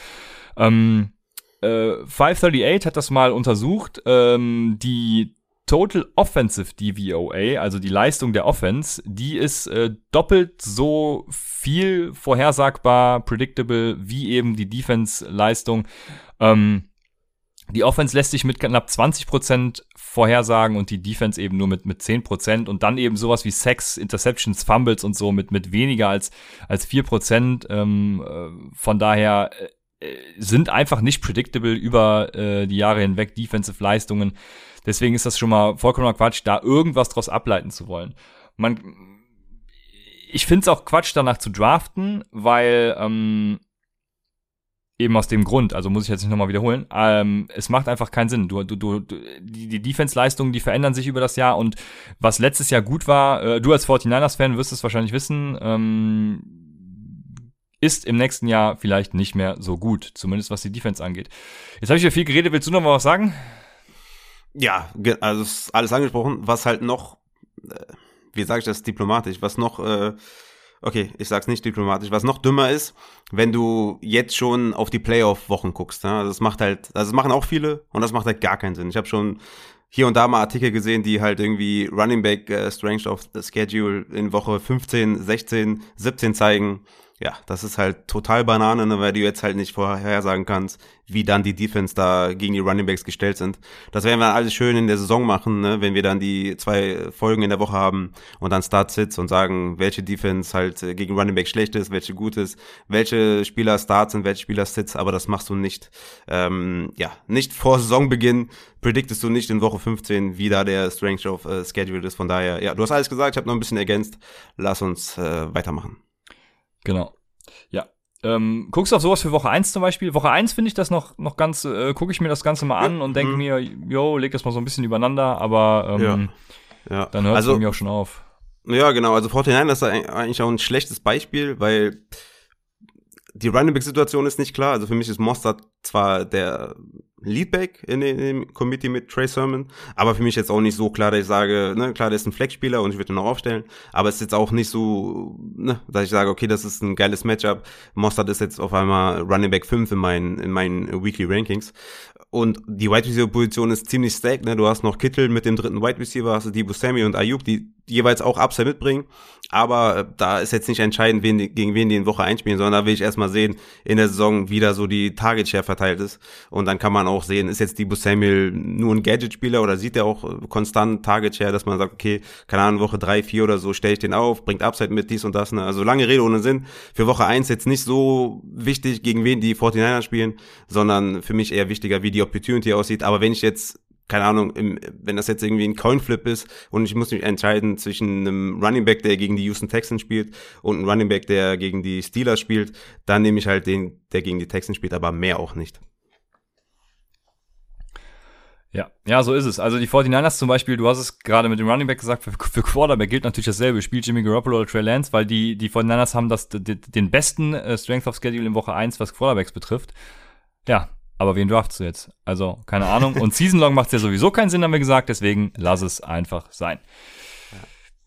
ähm, äh, 538 hat das mal untersucht. Ähm, die Total Offensive DVOA, also die Leistung der Offense, die ist äh, doppelt so viel vorhersagbar, predictable, wie eben die Defense-Leistung. Ähm, die Offense lässt sich mit knapp 20% vorhersagen und die Defense eben nur mit, mit 10% und dann eben sowas wie Sex, Interceptions, Fumbles und so mit, mit weniger als, als 4%. Ähm, äh, von daher äh, sind einfach nicht predictable über äh, die Jahre hinweg Defensive Leistungen. Deswegen ist das schon mal vollkommener Quatsch, da irgendwas draus ableiten zu wollen. Man, ich finde es auch Quatsch, danach zu draften, weil ähm, eben aus dem Grund, also muss ich jetzt nicht nochmal wiederholen, ähm, es macht einfach keinen Sinn. Du, du, du, die, die Defense-Leistungen, die verändern sich über das Jahr und was letztes Jahr gut war, äh, du als 49ers-Fan wirst es wahrscheinlich wissen, ähm, ist im nächsten Jahr vielleicht nicht mehr so gut, zumindest was die Defense angeht. Jetzt habe ich ja viel geredet, willst du noch mal was sagen? Ja, also ist alles angesprochen, was halt noch, äh, wie sage ich das diplomatisch, was noch, äh, okay, ich sag's nicht diplomatisch, was noch dümmer ist, wenn du jetzt schon auf die Playoff-Wochen guckst. Ja? Das macht halt, also das machen auch viele und das macht halt gar keinen Sinn. Ich habe schon hier und da mal Artikel gesehen, die halt irgendwie Running Back äh, Strength of Schedule in Woche 15, 16, 17 zeigen ja, das ist halt total Banane, ne, weil du jetzt halt nicht vorhersagen kannst, wie dann die Defense da gegen die Running Backs gestellt sind. Das werden wir alles schön in der Saison machen, ne, wenn wir dann die zwei Folgen in der Woche haben und dann Start-Sits und sagen, welche Defense halt äh, gegen Running Back schlecht ist, welche gut ist, welche Spieler Starts sind, welche Spieler Sits, aber das machst du nicht, ähm, ja, nicht vor Saisonbeginn prediktest du nicht in Woche 15, wie da der Strength of uh, Schedule ist. Von daher, ja, du hast alles gesagt, ich habe noch ein bisschen ergänzt. Lass uns äh, weitermachen. Genau. Ja. Ähm, guckst du auf sowas für Woche 1 zum Beispiel? Woche 1 finde ich das noch, noch ganz, äh, gucke ich mir das Ganze mal an ja, und denke mhm. mir, yo, leg das mal so ein bisschen übereinander, aber ähm, ja. Ja. dann hört es also, bei mir auch schon auf. Ja, genau. Also 49 ist eigentlich auch ein schlechtes Beispiel, weil die Running Back Situation ist nicht klar. Also für mich ist Mostert zwar der Leadback in, in dem Committee mit Trey Sermon, aber für mich jetzt auch nicht so klar, dass ich sage, ne, klar, der ist ein Flex-Spieler und ich würde ihn noch aufstellen, aber es ist jetzt auch nicht so, ne, dass ich sage, okay, das ist ein geiles Matchup. Mostert ist jetzt auf einmal Running Back 5 in meinen, in meinen Weekly Rankings. Und die Wide Receiver Position ist ziemlich stacked, ne? Du hast noch Kittel mit dem dritten Wide Receiver, hast du Debo Samuel und Ayuk, die jeweils auch Upside mitbringen. Aber äh, da ist jetzt nicht entscheidend, wen, gegen wen die in Woche einspielen, sondern da will ich erstmal sehen, in der Saison, wie da so die Target Share verteilt ist. Und dann kann man auch sehen, ist jetzt Debo Samuel nur ein Gadget-Spieler oder sieht er auch äh, konstant Target Share, dass man sagt, okay, keine Ahnung, Woche drei, vier oder so stelle ich den auf, bringt Upside mit dies und das. Ne? Also lange Rede ohne Sinn. Für Woche eins jetzt nicht so wichtig, gegen wen die 49er spielen, sondern für mich eher wichtiger, wie die Opportunity aussieht. Aber wenn ich jetzt keine Ahnung, im, wenn das jetzt irgendwie ein Coinflip ist und ich muss mich entscheiden zwischen einem Running Back, der gegen die Houston Texans spielt und einem Running Back, der gegen die Steelers spielt, dann nehme ich halt den, der gegen die Texans spielt, aber mehr auch nicht. Ja, ja, so ist es. Also die 49ers zum Beispiel, du hast es gerade mit dem Running Back gesagt, für, für Quarterback gilt natürlich dasselbe. Spielt Jimmy Garoppolo oder Trey Lance, weil die, die 49ers haben das, den besten äh, Strength of Schedule in Woche 1, was Quarterbacks betrifft. Ja, aber wen draftest du jetzt? Also, keine Ahnung. Und Season Long macht ja sowieso keinen Sinn, haben wir gesagt, deswegen lass es einfach sein.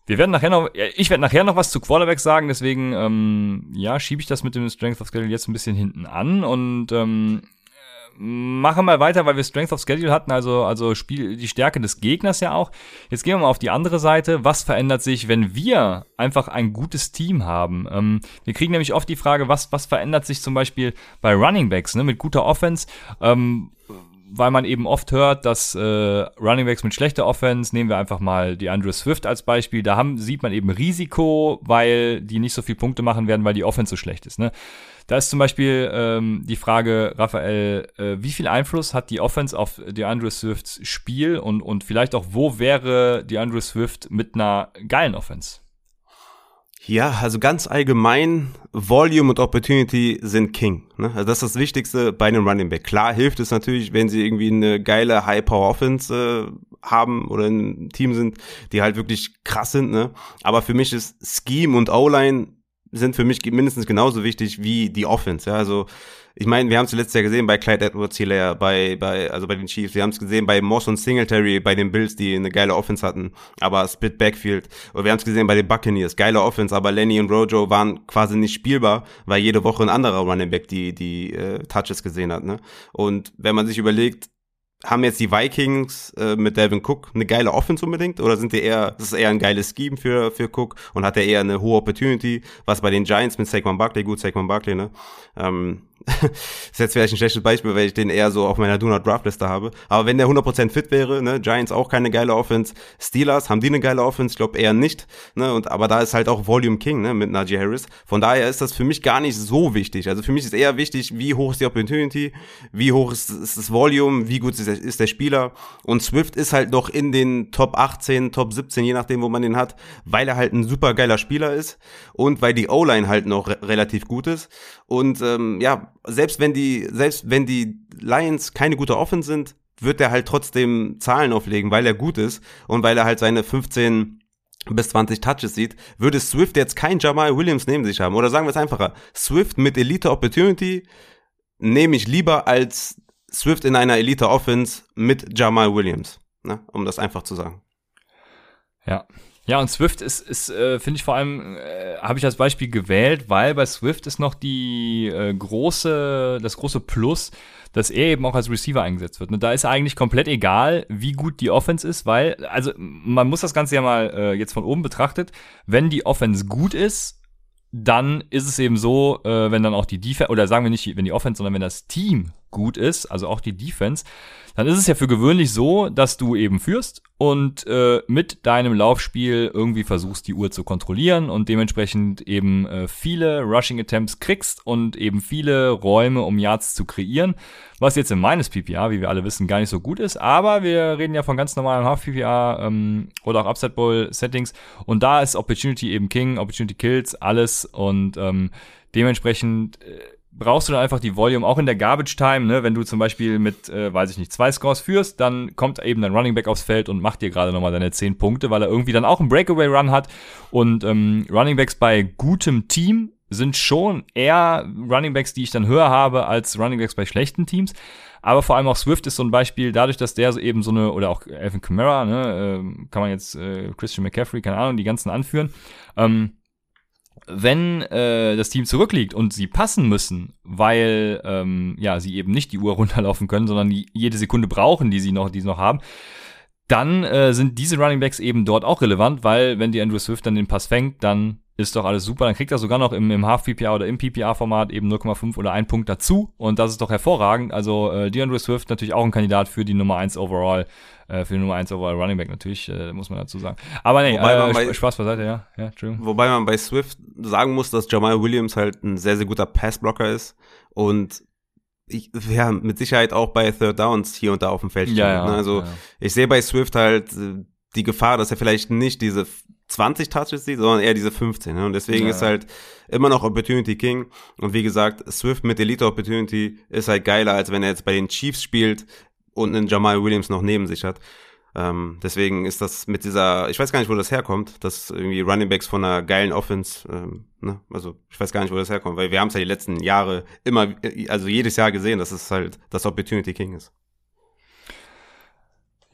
Wir werden nachher noch, ich werde nachher noch was zu Quarterbacks sagen, deswegen, ähm, ja, schiebe ich das mit dem Strength of Schedule jetzt ein bisschen hinten an und ähm, machen mal weiter, weil wir Strength of Schedule hatten, also, also Spiel, die Stärke des Gegners ja auch. Jetzt gehen wir mal auf die andere Seite. Was verändert sich, wenn wir einfach ein gutes Team haben? Ähm, wir kriegen nämlich oft die Frage, was, was verändert sich zum Beispiel bei Running Backs, ne, mit guter Offense? Ähm, weil man eben oft hört, dass äh, Running Backs mit schlechter Offense, nehmen wir einfach mal die Andrew Swift als Beispiel, da haben, sieht man eben Risiko, weil die nicht so viel Punkte machen werden, weil die Offense so schlecht ist. Ne? Da ist zum Beispiel ähm, die Frage, Raphael, äh, wie viel Einfluss hat die Offense auf die Andrew Swifts Spiel und, und vielleicht auch, wo wäre die Andrew Swift mit einer geilen Offense? Ja, also ganz allgemein, Volume und Opportunity sind King. Ne? Also das ist das Wichtigste bei einem Running Back. Klar hilft es natürlich, wenn sie irgendwie eine geile High-Power-Offense äh, haben oder ein Team sind, die halt wirklich krass sind. Ne? Aber für mich ist Scheme und O-Line sind für mich mindestens genauso wichtig wie die Offense. Ja? Also ich meine, wir haben es letztes Jahr gesehen bei Clyde Edwards Hilaire, bei, bei, also bei den Chiefs. Wir haben es gesehen bei Moss und Singletary, bei den Bills, die eine geile Offense hatten, aber Split Backfield. Und wir haben es gesehen bei den Buccaneers, geile Offense, aber Lenny und Rojo waren quasi nicht spielbar, weil jede Woche ein anderer Running Back die, die äh, Touches gesehen hat. Ne? Und wenn man sich überlegt, haben jetzt die Vikings äh, mit Devin Cook eine geile Offense unbedingt? Oder sind die eher, das ist eher ein geiles Scheme für, für Cook? Und hat er eher eine hohe Opportunity, was bei den Giants mit Saquon Barkley, gut, Saquon Barkley, ne, ähm, ist jetzt vielleicht ein schlechtes Beispiel, weil ich den eher so auf meiner Do Not Draft Liste habe. Aber wenn der 100% fit wäre, ne, Giants auch keine geile Offense, Steelers haben die eine geile Offense, ich glaube eher nicht, ne, und aber da ist halt auch Volume King, ne, mit Najee Harris. Von daher ist das für mich gar nicht so wichtig. Also für mich ist eher wichtig, wie hoch ist die Opportunity, wie hoch ist, ist das Volume, wie gut ist der, ist der Spieler. Und Swift ist halt noch in den Top 18, Top 17, je nachdem, wo man den hat, weil er halt ein super geiler Spieler ist und weil die O-Line halt noch re relativ gut ist. Und ähm, ja, selbst wenn die, selbst wenn die Lions keine gute Offense sind, wird er halt trotzdem Zahlen auflegen, weil er gut ist und weil er halt seine 15 bis 20 Touches sieht, würde Swift jetzt kein Jamal Williams neben sich haben. Oder sagen wir es einfacher, Swift mit Elite Opportunity nehme ich lieber als Swift in einer Elite Offense mit Jamal Williams, ne? um das einfach zu sagen. Ja, ja, und Swift ist, ist äh, finde ich vor allem, äh, habe ich als Beispiel gewählt, weil bei Swift ist noch die äh, große, das große Plus, dass er eben auch als Receiver eingesetzt wird. Und da ist eigentlich komplett egal, wie gut die Offense ist, weil, also man muss das Ganze ja mal äh, jetzt von oben betrachtet, wenn die Offense gut ist, dann ist es eben so, äh, wenn dann auch die Defense, oder sagen wir nicht, wenn die Offense, sondern wenn das Team gut ist, also auch die Defense, dann ist es ja für gewöhnlich so, dass du eben führst und äh, mit deinem Laufspiel irgendwie versuchst, die Uhr zu kontrollieren und dementsprechend eben äh, viele Rushing Attempts kriegst und eben viele Räume, um Yards zu kreieren, was jetzt in meines PPA, wie wir alle wissen, gar nicht so gut ist, aber wir reden ja von ganz normalen Half-PPA ähm, oder auch Upside Bowl Settings. Und da ist Opportunity eben King, Opportunity Kills, alles. Und ähm, dementsprechend äh, brauchst du dann einfach die Volume auch in der Garbage Time, ne? Wenn du zum Beispiel mit, äh, weiß ich nicht, zwei Scores führst, dann kommt eben dein Running Back aufs Feld und macht dir gerade nochmal deine zehn Punkte, weil er irgendwie dann auch einen Breakaway-Run hat. Und ähm, Running Backs bei gutem Team sind schon eher Running Backs, die ich dann höher habe als Running Backs bei schlechten Teams. Aber vor allem auch Swift ist so ein Beispiel, dadurch, dass der so eben so eine, oder auch Alvin Kamara, ne, äh, kann man jetzt äh, Christian McCaffrey, keine Ahnung, die ganzen anführen. Ähm, wenn äh, das Team zurückliegt und sie passen müssen, weil ähm, ja sie eben nicht die Uhr runterlaufen können, sondern die, jede Sekunde brauchen, die sie noch, die sie noch haben, dann äh, sind diese Running Backs eben dort auch relevant, weil wenn die Andrew Swift dann den Pass fängt, dann ist doch alles super. Dann kriegt er sogar noch im, im Half-PPA oder im PPA-Format eben 0,5 oder 1 Punkt dazu. Und das ist doch hervorragend. Also äh, DeAndre Swift natürlich auch ein Kandidat für die Nummer 1 Overall, äh, für die Nummer 1 Overall Running Back natürlich, äh, muss man dazu sagen. Aber nee, äh, bei, Spaß beiseite, ja. ja Wobei man bei Swift sagen muss, dass Jamal Williams halt ein sehr, sehr guter Passblocker ist. Und ich, ja, mit Sicherheit auch bei Third Downs hier und da auf dem Feld steht. Ja, ja, ne? Also ja. ich sehe bei Swift halt äh, die Gefahr, dass er vielleicht nicht diese 20 Touches sieht, sondern eher diese 15. Ne? Und deswegen ja. ist halt immer noch Opportunity King. Und wie gesagt, Swift mit Elite Opportunity ist halt geiler, als wenn er jetzt bei den Chiefs spielt, und einen Jamal Williams noch neben sich hat. Ähm, deswegen ist das mit dieser, ich weiß gar nicht, wo das herkommt, dass irgendwie Running Backs von einer geilen Offense, ähm, ne? also ich weiß gar nicht, wo das herkommt, weil wir haben es ja die letzten Jahre immer, also jedes Jahr gesehen, dass es halt das Opportunity King ist.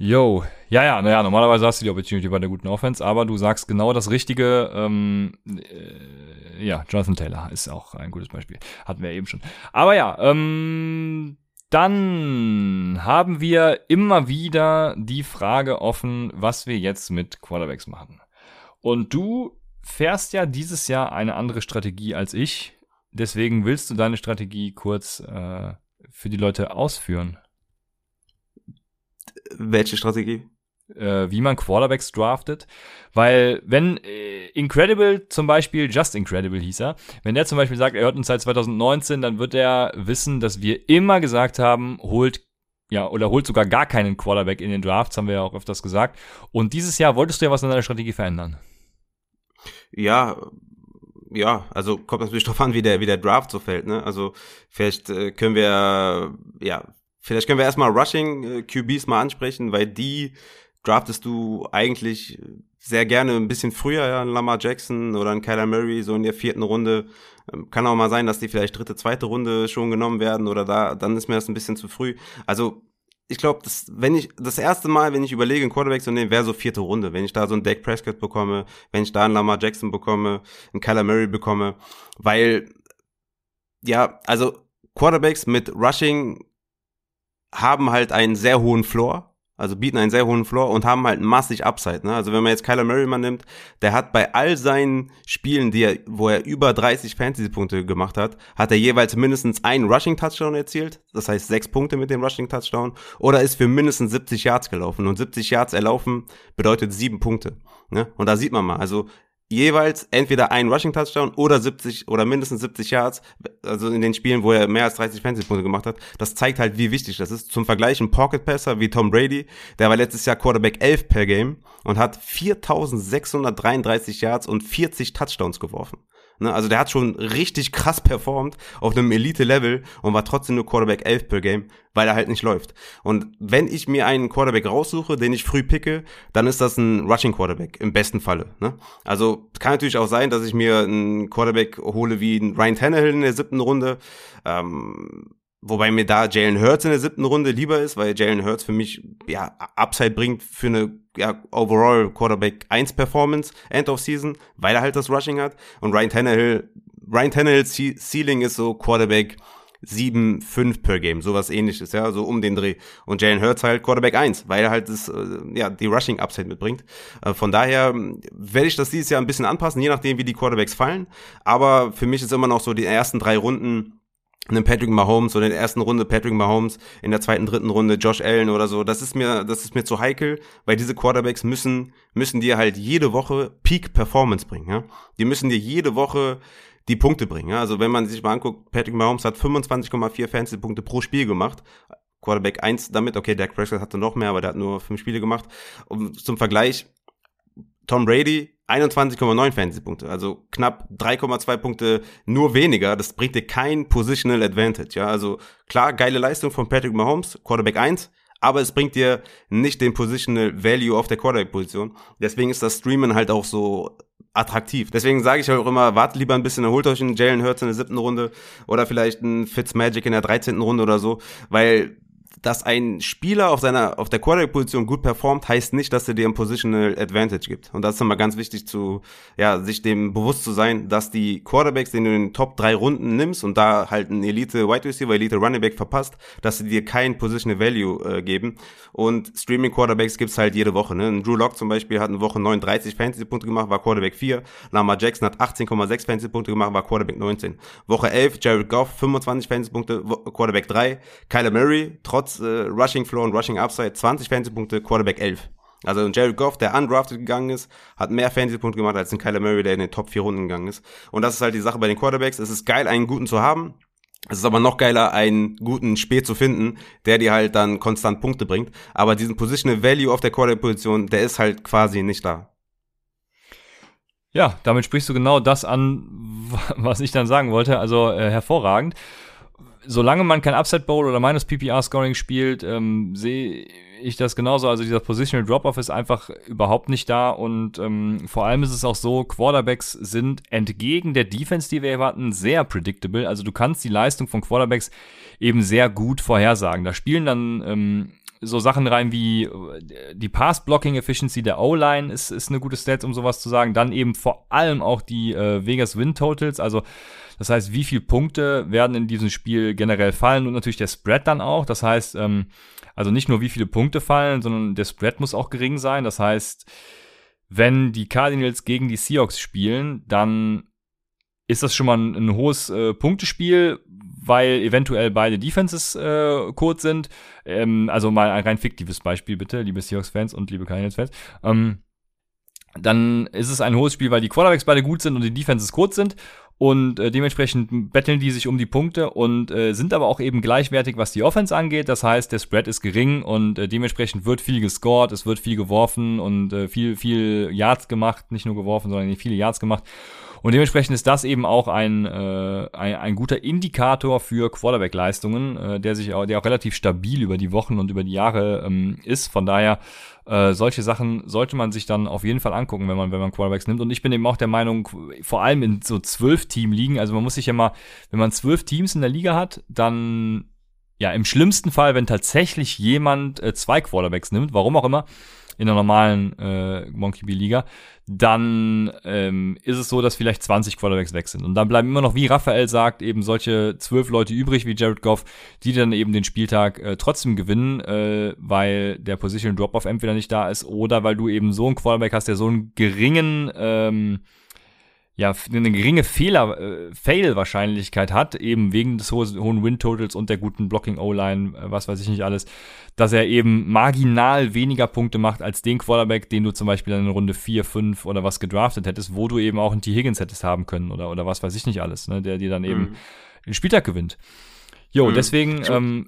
Yo, ja, ja, naja, normalerweise hast du die Opportunity bei der guten Offense, aber du sagst genau das Richtige. Ähm, äh, ja, Jonathan Taylor ist auch ein gutes Beispiel. Hatten wir eben schon. Aber ja, ähm, dann haben wir immer wieder die Frage offen, was wir jetzt mit Quarterbacks machen. Und du fährst ja dieses Jahr eine andere Strategie als ich. Deswegen willst du deine Strategie kurz äh, für die Leute ausführen welche Strategie? Äh, wie man Quarterbacks draftet. Weil, wenn äh, Incredible zum Beispiel, Just Incredible hieß er, wenn der zum Beispiel sagt, er hört uns seit 2019, dann wird er wissen, dass wir immer gesagt haben, holt ja, oder holt sogar gar keinen Quarterback in den Drafts, haben wir ja auch öfters gesagt. Und dieses Jahr wolltest du ja was an deiner Strategie verändern. Ja, ja, also kommt natürlich drauf an, wie der, wie der Draft so fällt, ne? Also vielleicht äh, können wir ja Vielleicht können wir erstmal Rushing äh, QBs mal ansprechen, weil die draftest du eigentlich sehr gerne ein bisschen früher, ja, ein Lamar Jackson oder ein Kyler Murray, so in der vierten Runde. Ähm, kann auch mal sein, dass die vielleicht dritte, zweite Runde schon genommen werden oder da, dann ist mir das ein bisschen zu früh. Also, ich glaube, das, wenn ich, das erste Mal, wenn ich überlege, einen Quarterback zu nehmen, wäre so vierte Runde. Wenn ich da so einen Dak Prescott bekomme, wenn ich da einen Lamar Jackson bekomme, einen Kyler Murray bekomme, weil, ja, also, Quarterbacks mit Rushing haben halt einen sehr hohen Floor, also bieten einen sehr hohen Floor und haben halt massig Upside. Ne? Also wenn man jetzt Kyler Murray mal nimmt, der hat bei all seinen Spielen, die er, wo er über 30 Fantasy-Punkte gemacht hat, hat er jeweils mindestens einen Rushing-Touchdown erzielt, das heißt sechs Punkte mit dem Rushing-Touchdown, oder ist für mindestens 70 Yards gelaufen. Und 70 Yards erlaufen bedeutet sieben Punkte. Ne? Und da sieht man mal, also jeweils entweder ein Rushing Touchdown oder 70 oder mindestens 70 Yards, also in den Spielen, wo er mehr als 30 Fantasy-Punkte gemacht hat. Das zeigt halt, wie wichtig das ist. Zum Vergleich ein Pocket Passer wie Tom Brady, der war letztes Jahr Quarterback 11 per Game und hat 4633 Yards und 40 Touchdowns geworfen. Ne? Also der hat schon richtig krass performt auf einem Elite-Level und war trotzdem nur Quarterback 11 per Game, weil er halt nicht läuft. Und wenn ich mir einen Quarterback raussuche, den ich früh picke, dann ist das ein Rushing Quarterback im besten Falle. Ne? Also kann natürlich auch sein, dass ich mir einen Quarterback hole wie Ryan Tannehill in der siebten Runde. Ähm, Wobei mir da Jalen Hurts in der siebten Runde lieber ist, weil Jalen Hurts für mich ja Upside bringt für eine ja, Overall Quarterback 1 Performance End of Season, weil er halt das Rushing hat. Und Ryan Tannehill, Ryan Tannehills Ceiling ist so Quarterback 7, 5 per Game, sowas ähnliches, ja, so um den Dreh. Und Jalen Hurts halt Quarterback 1, weil er halt das, äh, ja, die Rushing Upside mitbringt. Äh, von daher ähm, werde ich das dieses Jahr ein bisschen anpassen, je nachdem, wie die Quarterbacks fallen. Aber für mich ist immer noch so die ersten drei Runden einen Patrick Mahomes oder in der ersten Runde Patrick Mahomes, in der zweiten, dritten Runde Josh Allen oder so. Das ist mir, das ist mir zu heikel, weil diese Quarterbacks müssen, müssen dir halt jede Woche Peak Performance bringen, ja. Die müssen dir jede Woche die Punkte bringen, ja. Also wenn man sich mal anguckt, Patrick Mahomes hat 25,4 Fantasy-Punkte pro Spiel gemacht. Quarterback 1 damit, okay, Dak Prescott hatte noch mehr, aber der hat nur fünf Spiele gemacht. Und zum Vergleich, Tom Brady 21,9 Fantasy-Punkte, also knapp 3,2 Punkte nur weniger. Das bringt dir kein Positional Advantage. Ja, also klar, geile Leistung von Patrick Mahomes, Quarterback 1, aber es bringt dir nicht den Positional Value auf der Quarterback-Position. Deswegen ist das Streamen halt auch so attraktiv. Deswegen sage ich auch immer, wartet lieber ein bisschen, holt euch einen Jalen Hurts in der siebten Runde oder vielleicht einen Fitzmagic in der dreizehnten Runde oder so, weil dass ein Spieler auf seiner, auf der Quarterback-Position gut performt, heißt nicht, dass er dir ein Positional Advantage gibt. Und das ist immer ganz wichtig zu, ja, sich dem bewusst zu sein, dass die Quarterbacks, den du in den Top drei Runden nimmst und da halt ein Elite Wide Receiver, Elite Running Back verpasst, dass sie dir kein Positional Value äh, geben. Und Streaming Quarterbacks gibt's halt jede Woche, ne? Ein Drew Lock zum Beispiel hat eine Woche 39 Fantasy-Punkte gemacht, war Quarterback 4. Lamar Jackson hat 18,6 Fantasy-Punkte gemacht, war Quarterback 19. Woche 11, Jared Goff, 25 Fantasy-Punkte, Quarterback 3. Kyler Murray, trotz trotz äh, Rushing Floor und Rushing Upside 20 Fantasy-Punkte, Quarterback 11. Also Jared Goff, der undrafted gegangen ist, hat mehr Fantasy-Punkte gemacht als ein Kyler Murray, der in den Top 4 Runden gegangen ist. Und das ist halt die Sache bei den Quarterbacks. Es ist geil, einen guten zu haben. Es ist aber noch geiler, einen guten Spät zu finden, der dir halt dann konstant Punkte bringt. Aber diesen Positional Value auf der Quarterback-Position, der ist halt quasi nicht da. Ja, damit sprichst du genau das an, was ich dann sagen wollte. Also äh, hervorragend solange man kein Upset Bowl oder minus PPR Scoring spielt, ähm, sehe ich das genauso. Also dieser Positional Drop-Off ist einfach überhaupt nicht da und ähm, vor allem ist es auch so, Quarterbacks sind entgegen der Defense, die wir hatten, sehr predictable. Also du kannst die Leistung von Quarterbacks eben sehr gut vorhersagen. Da spielen dann ähm, so Sachen rein wie äh, die Pass-Blocking-Efficiency der O-Line ist, ist eine gute Stat, um sowas zu sagen. Dann eben vor allem auch die äh, Vegas Win-Totals, also das heißt, wie viele Punkte werden in diesem Spiel generell fallen und natürlich der Spread dann auch. Das heißt, ähm, also nicht nur wie viele Punkte fallen, sondern der Spread muss auch gering sein. Das heißt, wenn die Cardinals gegen die Seahawks spielen, dann ist das schon mal ein, ein hohes äh, Punktespiel, weil eventuell beide Defenses äh, kurz sind. Ähm, also mal ein rein fiktives Beispiel bitte, liebe Seahawks-Fans und liebe Cardinals-Fans. Ähm, dann ist es ein hohes Spiel, weil die Quarterbacks beide gut sind und die Defenses kurz sind und äh, dementsprechend betteln die sich um die Punkte und äh, sind aber auch eben gleichwertig, was die Offense angeht. Das heißt, der Spread ist gering und äh, dementsprechend wird viel gescored, es wird viel geworfen und äh, viel, viel Yards gemacht, nicht nur geworfen, sondern viele Yards gemacht. Und dementsprechend ist das eben auch ein, äh, ein, ein guter Indikator für Quarterback-Leistungen, äh, der sich auch, der auch relativ stabil über die Wochen und über die Jahre ähm, ist. Von daher äh, solche Sachen sollte man sich dann auf jeden Fall angucken, wenn man, wenn man Quarterbacks nimmt. Und ich bin eben auch der Meinung, vor allem in so zwölf Team-Ligen, also man muss sich ja mal, wenn man zwölf Teams in der Liga hat, dann ja, im schlimmsten Fall, wenn tatsächlich jemand äh, zwei Quarterbacks nimmt, warum auch immer, in der normalen äh, Monkey Bee Liga, dann ähm, ist es so, dass vielleicht 20 Quarterbacks weg sind. Und dann bleiben immer noch, wie Raphael sagt, eben solche zwölf Leute übrig wie Jared Goff, die dann eben den Spieltag äh, trotzdem gewinnen, äh, weil der Position Drop-Off entweder nicht da ist oder weil du eben so einen Quarterback hast, der so einen geringen ähm, ja, eine geringe Fehler, äh, Fail-Wahrscheinlichkeit hat, eben wegen des ho hohen Win-Totals und der guten Blocking-O-Line, äh, was weiß ich nicht alles, dass er eben marginal weniger Punkte macht als den Quarterback, den du zum Beispiel in Runde 4, 5 oder was gedraftet hättest, wo du eben auch einen T. Higgins hättest haben können oder, oder was weiß ich nicht alles, ne, der dir dann eben mhm. den Spieltag gewinnt. Jo, mhm. deswegen ähm,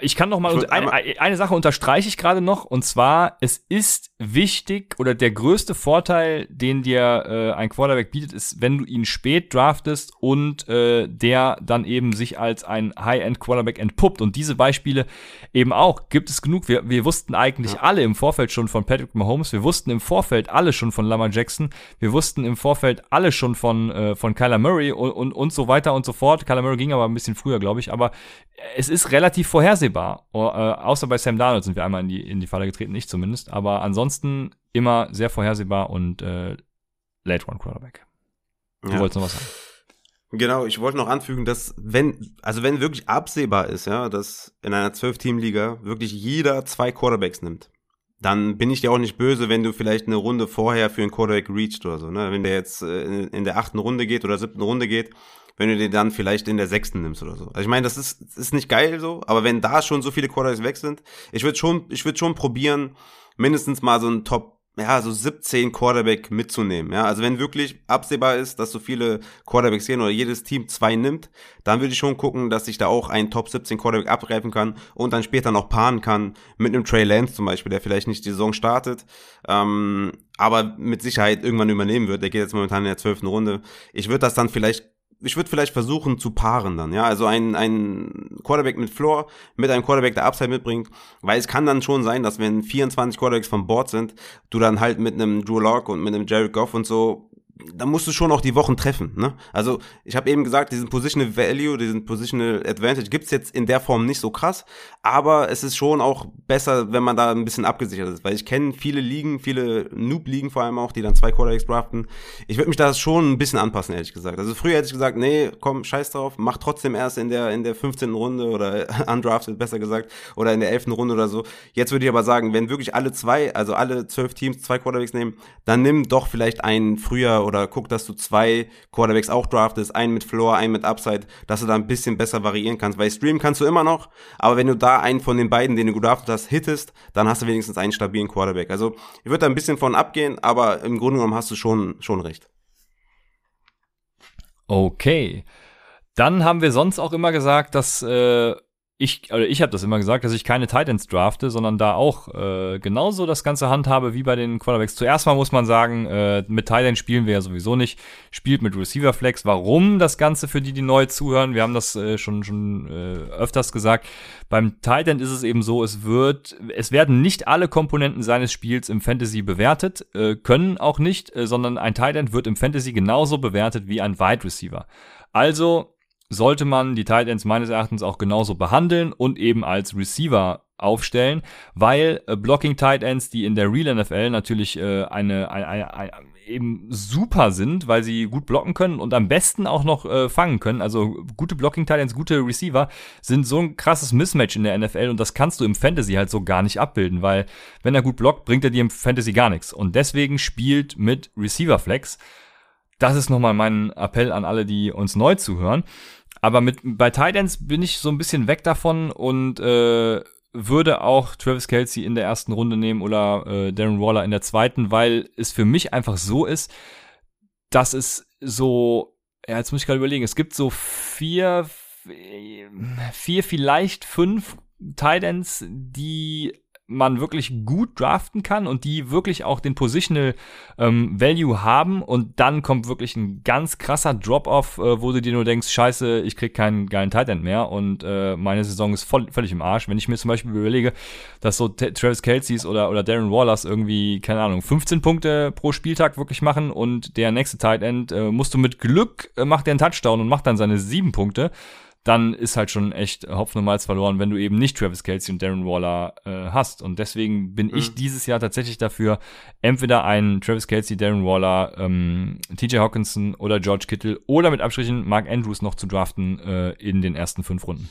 ich kann noch mal eine, eine Sache unterstreiche ich gerade noch und zwar es ist wichtig oder der größte Vorteil, den dir äh, ein Quarterback bietet, ist, wenn du ihn spät draftest und äh, der dann eben sich als ein High-End Quarterback entpuppt und diese Beispiele eben auch gibt es genug. Wir, wir wussten eigentlich ja. alle im Vorfeld schon von Patrick Mahomes, wir wussten im Vorfeld alle schon von Lamar Jackson, wir wussten im Vorfeld alle schon von äh, von Kyler Murray und, und und so weiter und so fort. Kyler Murray ging aber ein bisschen früher, glaube ich, aber es ist relativ vorher vorhersehbar. Oh, äh, außer bei Sam Darnold sind wir einmal in die, in die Falle getreten, ich zumindest. Aber ansonsten immer sehr vorhersehbar und äh, Late One Quarterback. Du ja. wolltest noch was sagen. Genau, ich wollte noch anfügen, dass wenn, also wenn wirklich absehbar ist, ja, dass in einer Zwölf-Team-Liga wirklich jeder zwei Quarterbacks nimmt, dann bin ich dir auch nicht böse, wenn du vielleicht eine Runde vorher für einen Quarterback reached oder so, ne? Wenn der jetzt äh, in der achten Runde geht oder siebten Runde geht wenn du den dann vielleicht in der sechsten nimmst oder so. Also ich meine, das ist, ist nicht geil so, aber wenn da schon so viele Quarterbacks weg sind, ich würde schon, ich würde schon probieren, mindestens mal so ein Top ja, so 17 Quarterback mitzunehmen. Ja, also wenn wirklich absehbar ist, dass so viele Quarterbacks gehen oder jedes Team zwei nimmt, dann würde ich schon gucken, dass ich da auch einen Top 17 Quarterback abgreifen kann und dann später noch paaren kann mit einem Trey Lance zum Beispiel, der vielleicht nicht die Saison startet, ähm, aber mit Sicherheit irgendwann übernehmen wird. Der geht jetzt momentan in der zwölften Runde. Ich würde das dann vielleicht ich würde vielleicht versuchen zu paaren dann, ja, also ein, ein Quarterback mit Floor mit einem Quarterback, der Upside mitbringt, weil es kann dann schon sein, dass wenn 24 Quarterbacks von Bord sind, du dann halt mit einem Drew Lock und mit einem Jared Goff und so da musst du schon auch die Wochen treffen. Ne? Also ich habe eben gesagt, diesen Positional Value, diesen Positional Advantage gibt's jetzt in der Form nicht so krass, aber es ist schon auch besser, wenn man da ein bisschen abgesichert ist, weil ich kenne viele Ligen, viele Noob-Ligen vor allem auch, die dann zwei Quarterbacks draften. Ich würde mich da schon ein bisschen anpassen, ehrlich gesagt. Also früher hätte ich gesagt, nee, komm, scheiß drauf, mach trotzdem erst in der in der 15. Runde oder undrafted, besser gesagt, oder in der 11. Runde oder so. Jetzt würde ich aber sagen, wenn wirklich alle zwei, also alle zwölf Teams zwei Quarterbacks nehmen, dann nimm doch vielleicht einen früher oder guck, dass du zwei Quarterbacks auch draftest, einen mit Floor, einen mit Upside, dass du da ein bisschen besser variieren kannst. Weil streamen kannst du immer noch, aber wenn du da einen von den beiden, den du gedraftet hast, hittest, dann hast du wenigstens einen stabilen Quarterback. Also ich würde da ein bisschen von abgehen, aber im Grunde genommen hast du schon, schon recht. Okay. Dann haben wir sonst auch immer gesagt, dass äh, ich, oder ich habe das immer gesagt, dass ich keine Titans drafte, sondern da auch äh, genauso das ganze handhabe wie bei den Quarterbacks. Zuerst mal muss man sagen, äh, mit Titans spielen wir ja sowieso nicht, spielt mit Receiver Flex. Warum das Ganze für die, die neu zuhören? Wir haben das äh, schon schon äh, öfters gesagt. Beim Titan ist es eben so, es wird, es werden nicht alle Komponenten seines Spiels im Fantasy bewertet, äh, können auch nicht, äh, sondern ein Titan wird im Fantasy genauso bewertet wie ein Wide Receiver. Also sollte man die Tight Ends meines Erachtens auch genauso behandeln und eben als Receiver aufstellen, weil äh, Blocking Tight Ends, die in der Real NFL natürlich äh, eine, eine, eine, eine, eben super sind, weil sie gut blocken können und am besten auch noch äh, fangen können. Also gute Blocking Tight Ends, gute Receiver sind so ein krasses Mismatch in der NFL und das kannst du im Fantasy halt so gar nicht abbilden, weil wenn er gut blockt, bringt er dir im Fantasy gar nichts und deswegen spielt mit Receiver Flex. Das ist nochmal mein Appell an alle, die uns neu zuhören. Aber mit bei Titans bin ich so ein bisschen weg davon und äh, würde auch Travis Kelsey in der ersten Runde nehmen oder äh, Darren Waller in der zweiten, weil es für mich einfach so ist, dass es so, ja, jetzt muss ich gerade überlegen, es gibt so vier, vier, vielleicht fünf Titans, die man wirklich gut draften kann und die wirklich auch den Positional ähm, Value haben und dann kommt wirklich ein ganz krasser Drop-off, äh, wo du dir nur denkst, scheiße, ich krieg keinen geilen Tight End mehr und äh, meine Saison ist voll, völlig im Arsch. Wenn ich mir zum Beispiel überlege, dass so T Travis Kelce's oder, oder Darren Wallers irgendwie, keine Ahnung, 15 Punkte pro Spieltag wirklich machen und der nächste Tight End äh, musst du mit Glück, äh, macht der einen Touchdown und macht dann seine sieben Punkte dann ist halt schon echt Hopfen und Malz verloren, wenn du eben nicht Travis Kelsey und Darren Waller äh, hast. Und deswegen bin mhm. ich dieses Jahr tatsächlich dafür, entweder einen Travis Kelsey, Darren Waller, ähm, TJ Hawkinson oder George Kittle oder mit Abstrichen Mark Andrews noch zu draften äh, in den ersten fünf Runden.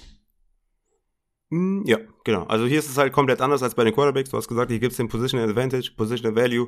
Hm, ja, genau. Also hier ist es halt komplett anders als bei den Quarterbacks. Du hast gesagt, hier gibt es den Position Advantage, Position Value.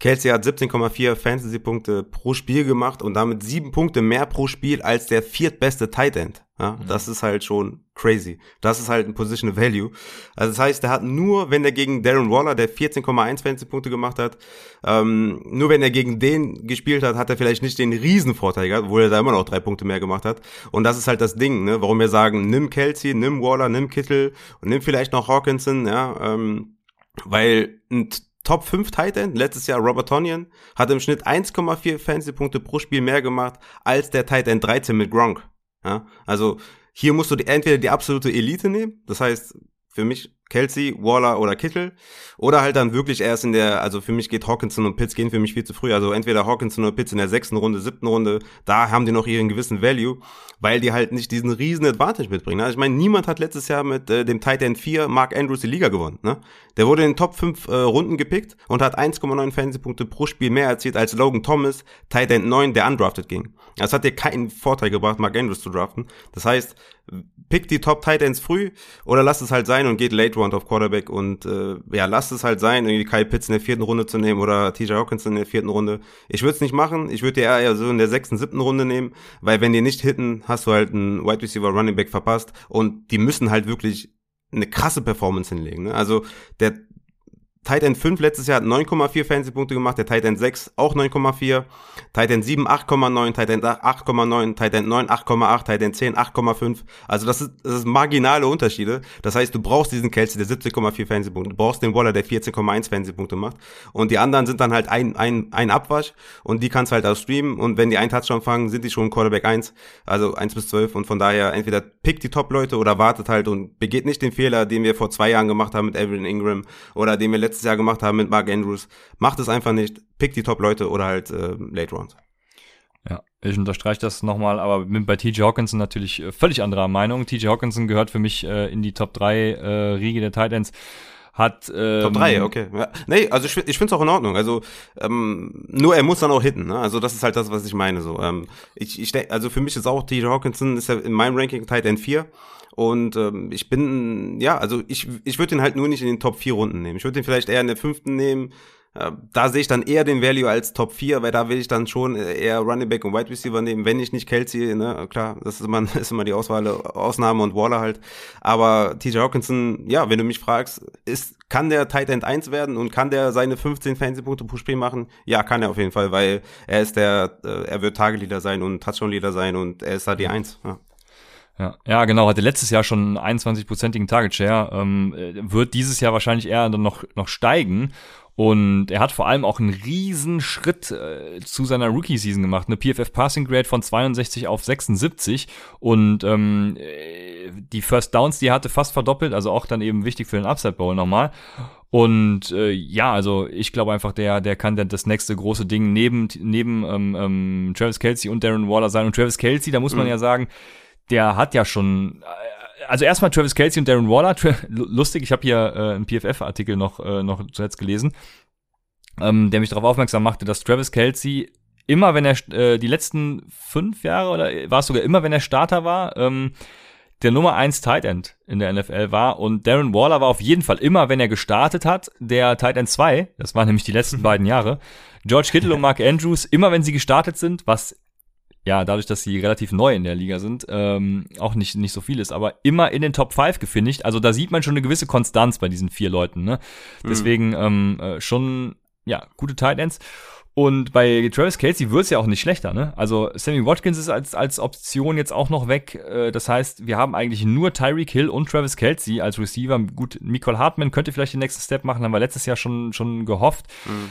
Kelsey hat 17,4 Fantasy-Punkte pro Spiel gemacht und damit sieben Punkte mehr pro Spiel als der viertbeste Tight End. Ja, mhm. das ist halt schon crazy. Das ist halt ein Positional Value. Also das heißt, er hat nur, wenn er gegen Darren Waller, der 14,1 Fantasy-Punkte gemacht hat, ähm, nur wenn er gegen den gespielt hat, hat er vielleicht nicht den Riesenvorteil gehabt, obwohl er da immer noch drei Punkte mehr gemacht hat. Und das ist halt das Ding, ne, warum wir sagen, nimm Kelsey, nimm Waller, nimm Kittel und nimm vielleicht noch Hawkinson, ja, ähm, weil ein Top 5 Tight End, letztes Jahr Robert Tonyan, hat im Schnitt 1,4 Fantasy-Punkte pro Spiel mehr gemacht als der Tight End 13 mit Gronk. Ja? Also hier musst du entweder die absolute Elite nehmen, das heißt für mich Kelsey, Waller oder Kittel. Oder halt dann wirklich erst in der, also für mich geht Hawkinson und Pitts gehen für mich viel zu früh. Also entweder Hawkinson oder Pitts in der sechsten Runde, siebten Runde, da haben die noch ihren gewissen Value, weil die halt nicht diesen riesen Advantage mitbringen. Also ich meine, niemand hat letztes Jahr mit äh, dem Tight End 4 Mark Andrews die Liga gewonnen. Ne? Der wurde in den Top 5 äh, Runden gepickt und hat 1,9 Fantasy-Punkte pro Spiel mehr erzielt als Logan Thomas, Tight End 9, der undrafted ging. Das hat dir keinen Vorteil gebracht, Mark Andrews zu draften. Das heißt, pick die Top Tight Ends früh oder lass es halt sein und geht Late Round auf Quarterback und äh, ja, lasst es halt sein, irgendwie Kyle Pitts in der vierten Runde zu nehmen oder TJ Hawkinson in der vierten Runde. Ich würde es nicht machen. Ich würde eher so in der sechsten, siebten Runde nehmen, weil wenn die nicht hitten, hast du halt einen Wide Receiver Running Back verpasst und die müssen halt wirklich eine krasse Performance hinlegen. Ne? Also der Tight End 5 letztes Jahr hat 9,4 Fantasy-Punkte gemacht, der Tight End 6 auch 9,4, Tight End 7 8,9, Tight End 8,9, Tight End 9 8,8, Tight End 10 8,5. Also das ist, das ist marginale Unterschiede. Das heißt, du brauchst diesen Kelsey, der 17,4 Fantasy-Punkte, du brauchst den Waller, der 14,1 Fantasy-Punkte macht und die anderen sind dann halt ein, ein, ein Abwasch und die kannst halt auch streamen und wenn die einen Touchdown fangen, sind die schon Quarterback 1, also 1 bis 12 und von daher entweder pick die Top-Leute oder wartet halt und begeht nicht den Fehler, den wir vor zwei Jahren gemacht haben mit Evelyn Ingram oder den wir letztes letztes Jahr gemacht haben mit Mark Andrews. Macht es einfach nicht. Pick die Top-Leute oder halt äh, Late Rounds. Ja, ich unterstreiche das nochmal, aber bin bei TJ Hawkinson natürlich äh, völlig anderer Meinung. TJ Hawkinson gehört für mich äh, in die Top 3 äh, Riege der Titans. Hat, ähm, Top 3, okay. Ja. Nee, also ich, ich finde es auch in Ordnung. Also ähm, nur er muss dann auch hitten. Ne? Also das ist halt das, was ich meine. So, ähm, ich, ich, also für mich ist auch TJ Hawkinson ist ja in meinem Ranking Titan 4. Und ähm, ich bin, ja, also ich, ich würde den halt nur nicht in den Top 4 Runden nehmen. Ich würde den vielleicht eher in der fünften nehmen. Äh, da sehe ich dann eher den Value als Top 4, weil da will ich dann schon eher Running Back und Wide Receiver nehmen, wenn ich nicht Kelsey, ne, klar, das ist immer, ist immer die Auswahl, Ausnahme und Waller halt. Aber TJ Hawkinson, ja, wenn du mich fragst, ist, kann der Tight End 1 werden und kann der seine 15 Fantasy-Punkte pro Spiel machen? Ja, kann er auf jeden Fall, weil er ist der, äh, er wird Tageleader sein und Touchdown-Leader sein und er ist da die 1. Ja. Ja, ja, genau, hatte letztes Jahr schon 21-prozentigen Target Share, ähm, wird dieses Jahr wahrscheinlich eher dann noch, noch steigen. Und er hat vor allem auch einen riesen Schritt äh, zu seiner Rookie-Season gemacht. Eine PFF Passing Grade von 62 auf 76 und ähm, äh, die First Downs, die er hatte, fast verdoppelt, also auch dann eben wichtig für den Upside Bowl nochmal. Und äh, ja, also ich glaube einfach, der, der kann dann das nächste große Ding neben, neben ähm, ähm, Travis Kelsey und Darren Waller sein. Und Travis Kelsey, da muss man mhm. ja sagen, der hat ja schon also erstmal Travis Kelsey und Darren Waller. Lustig, ich habe hier äh, einen PFF-Artikel noch, äh, noch zuletzt gelesen, ähm, der mich darauf aufmerksam machte, dass Travis Kelsey immer, wenn er äh, die letzten fünf Jahre oder war es sogar immer, wenn er Starter war, ähm, der Nummer eins Tight End in der NFL war und Darren Waller war auf jeden Fall immer, wenn er gestartet hat, der Tight End 2, das waren nämlich die letzten beiden Jahre. George Kittle und Mark Andrews, immer wenn sie gestartet sind, was ja, dadurch, dass sie relativ neu in der Liga sind, ähm, auch nicht, nicht so viel ist, aber immer in den Top 5 gefinisht. Also da sieht man schon eine gewisse Konstanz bei diesen vier Leuten. Ne? Mhm. Deswegen ähm, äh, schon, ja, gute Tight Ends. Und bei Travis Kelsey wird es ja auch nicht schlechter, ne? Also Sammy Watkins ist als, als Option jetzt auch noch weg. Äh, das heißt, wir haben eigentlich nur Tyreek Hill und Travis Kelsey als Receiver. Gut, Nicole Hartman könnte vielleicht den nächsten Step machen, haben wir letztes Jahr schon, schon gehofft. Mhm.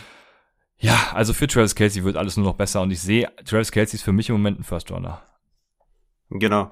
Ja, also für Travis Kelsey wird alles nur noch besser und ich sehe, Travis Kelsey ist für mich im Moment ein First Runner. Genau.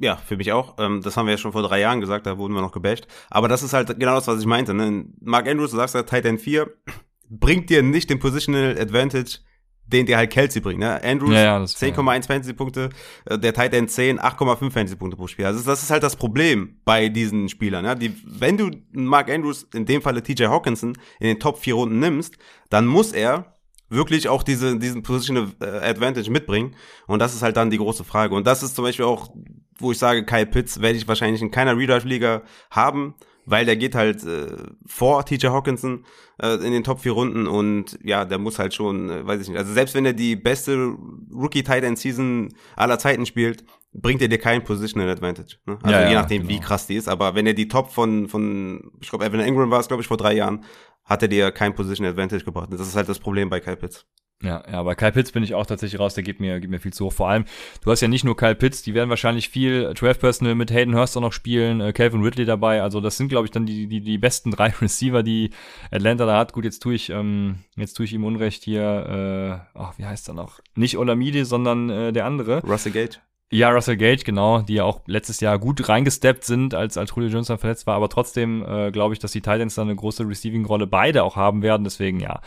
Ja, für mich auch. Ähm, das haben wir ja schon vor drei Jahren gesagt, da wurden wir noch gebasht. Aber das ist halt genau das, was ich meinte. Ne? Mark Andrews, du sagst ja, Titan 4 bringt dir nicht den Positional Advantage, den dir halt Kelsey bringt. Ne? Andrews ja, ja, 10,1 Fantasy-Punkte, äh, der Titan 10 8,5 Fantasy-Punkte pro Spiel. Also das ist halt das Problem bei diesen Spielern. Ja? Die, wenn du Mark Andrews, in dem Falle TJ Hawkinson, in den Top 4 Runden nimmst, dann muss er wirklich auch diese, diesen Positional äh, Advantage mitbringen. Und das ist halt dann die große Frage. Und das ist zum Beispiel auch, wo ich sage, Kyle Pitts werde ich wahrscheinlich in keiner Redrive-Liga haben, weil der geht halt äh, vor TJ Hawkinson äh, in den Top 4 Runden und ja, der muss halt schon, äh, weiß ich nicht, also selbst wenn er die beste Rookie Tight End Season aller Zeiten spielt, bringt er dir keinen Positional Advantage. Ne? Also ja, je nachdem, genau. wie krass die ist, aber wenn er die Top von, von ich glaube, Evan Ingram war es, glaube ich, vor drei Jahren, hat er dir kein Position Advantage gebracht. Das ist halt das Problem bei Kyle Pitts. Ja, ja, bei Kyle Pitts bin ich auch tatsächlich raus, der gibt mir, gibt mir viel zu hoch. Vor allem, du hast ja nicht nur Kyle Pitts, die werden wahrscheinlich viel 12 Personal mit Hayden Hurst auch noch spielen, äh, Calvin Ridley dabei. Also das sind, glaube ich, dann die, die, die besten drei Receiver, die Atlanta da hat. Gut, jetzt tue ich, ähm, jetzt tue ich ihm Unrecht hier, äh, ach, wie heißt er noch? Nicht Olamide, sondern äh, der andere. Russell Gage. Ja, Russell Gage, genau, die ja auch letztes Jahr gut reingesteppt sind, als, als Julio Jones dann verletzt war, aber trotzdem äh, glaube ich, dass die Titans dann eine große Receiving-Rolle beide auch haben werden, deswegen ja.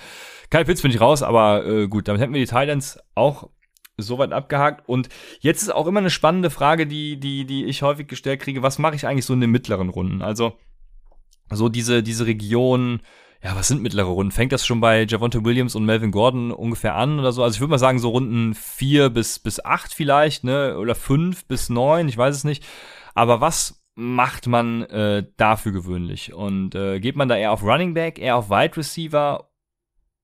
Kyle Pitts bin ich raus, aber äh, gut, damit hätten wir die Titans auch soweit abgehakt. Und jetzt ist auch immer eine spannende Frage, die, die, die ich häufig gestellt kriege, was mache ich eigentlich so in den mittleren Runden? Also so diese, diese Region, ja, was sind mittlere Runden? Fängt das schon bei Javonte Williams und Melvin Gordon ungefähr an oder so? Also ich würde mal sagen, so Runden vier bis, bis acht vielleicht, ne? Oder fünf bis neun, ich weiß es nicht. Aber was macht man äh, dafür gewöhnlich? Und äh, geht man da eher auf Running Back, eher auf Wide Receiver?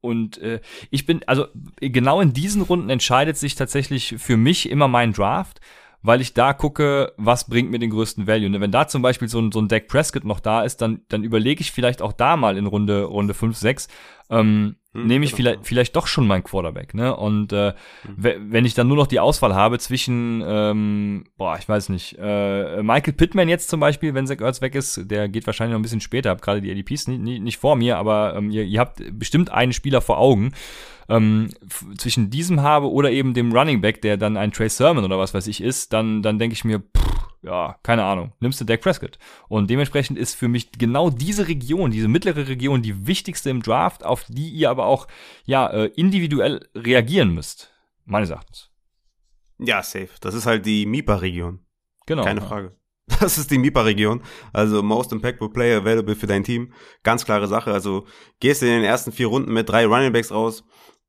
Und äh, ich bin, also genau in diesen Runden entscheidet sich tatsächlich für mich immer mein Draft weil ich da gucke, was bringt mir den größten Value. Und wenn da zum Beispiel so ein, so ein Deck Prescott noch da ist, dann, dann überlege ich vielleicht auch da mal in Runde, Runde 5, 6, ähm, hm, nehme ich genau. vielleicht, vielleicht doch schon meinen Quarterback, ne? Und äh, hm. wenn ich dann nur noch die Auswahl habe zwischen, ähm, boah, ich weiß nicht, äh, Michael Pittman jetzt zum Beispiel, wenn Zach Ertz weg ist, der geht wahrscheinlich noch ein bisschen später, hab gerade die ADPs nicht, nicht, nicht vor mir, aber ähm, ihr, ihr habt bestimmt einen Spieler vor Augen ähm, zwischen diesem habe oder eben dem Running Back, der dann ein Trey Sermon oder was weiß ich ist, dann, dann denke ich mir, pff, ja, keine Ahnung, nimmst du Dak Prescott. Und dementsprechend ist für mich genau diese Region, diese mittlere Region, die wichtigste im Draft, auf die ihr aber auch, ja, äh, individuell reagieren müsst. Meines Erachtens. Ja, safe. Das ist halt die MIPA-Region. Genau. Keine ja. Frage. Das ist die MIPA-Region. Also Most Impactful Player Available für dein Team. Ganz klare Sache. Also gehst du in den ersten vier Runden mit drei Running Backs raus,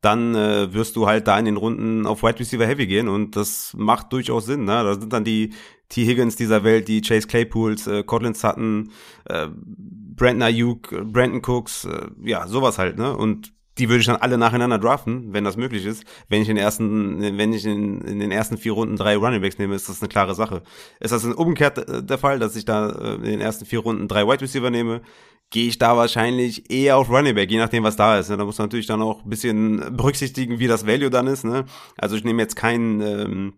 dann äh, wirst du halt da in den Runden auf Wide Receiver Heavy gehen und das macht durchaus Sinn. Ne? Da sind dann die T. Higgins dieser Welt, die Chase Claypools, äh, Cortland Sutton, äh, Brandon Ayuk, Brandon Cooks, äh, ja, sowas halt, ne? Und die würde ich dann alle nacheinander draften, wenn das möglich ist. Wenn ich in den ersten, wenn ich in, in den ersten vier Runden drei Running Backs nehme, ist das eine klare Sache. Ist das umgekehrt äh, der Fall, dass ich da äh, in den ersten vier Runden drei Wide Receiver nehme, gehe ich da wahrscheinlich eher auf Running Back, je nachdem, was da ist. Ne? Da muss man natürlich dann auch ein bisschen berücksichtigen, wie das Value dann ist. Ne? Also ich nehme jetzt keinen, ähm,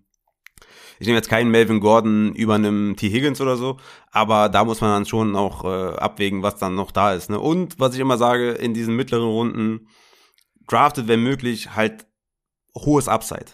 Ich nehme jetzt keinen Melvin Gordon über einem T. Higgins oder so, aber da muss man dann schon auch äh, abwägen, was dann noch da ist. Ne? Und was ich immer sage, in diesen mittleren Runden draftet, wenn möglich, halt hohes Upside.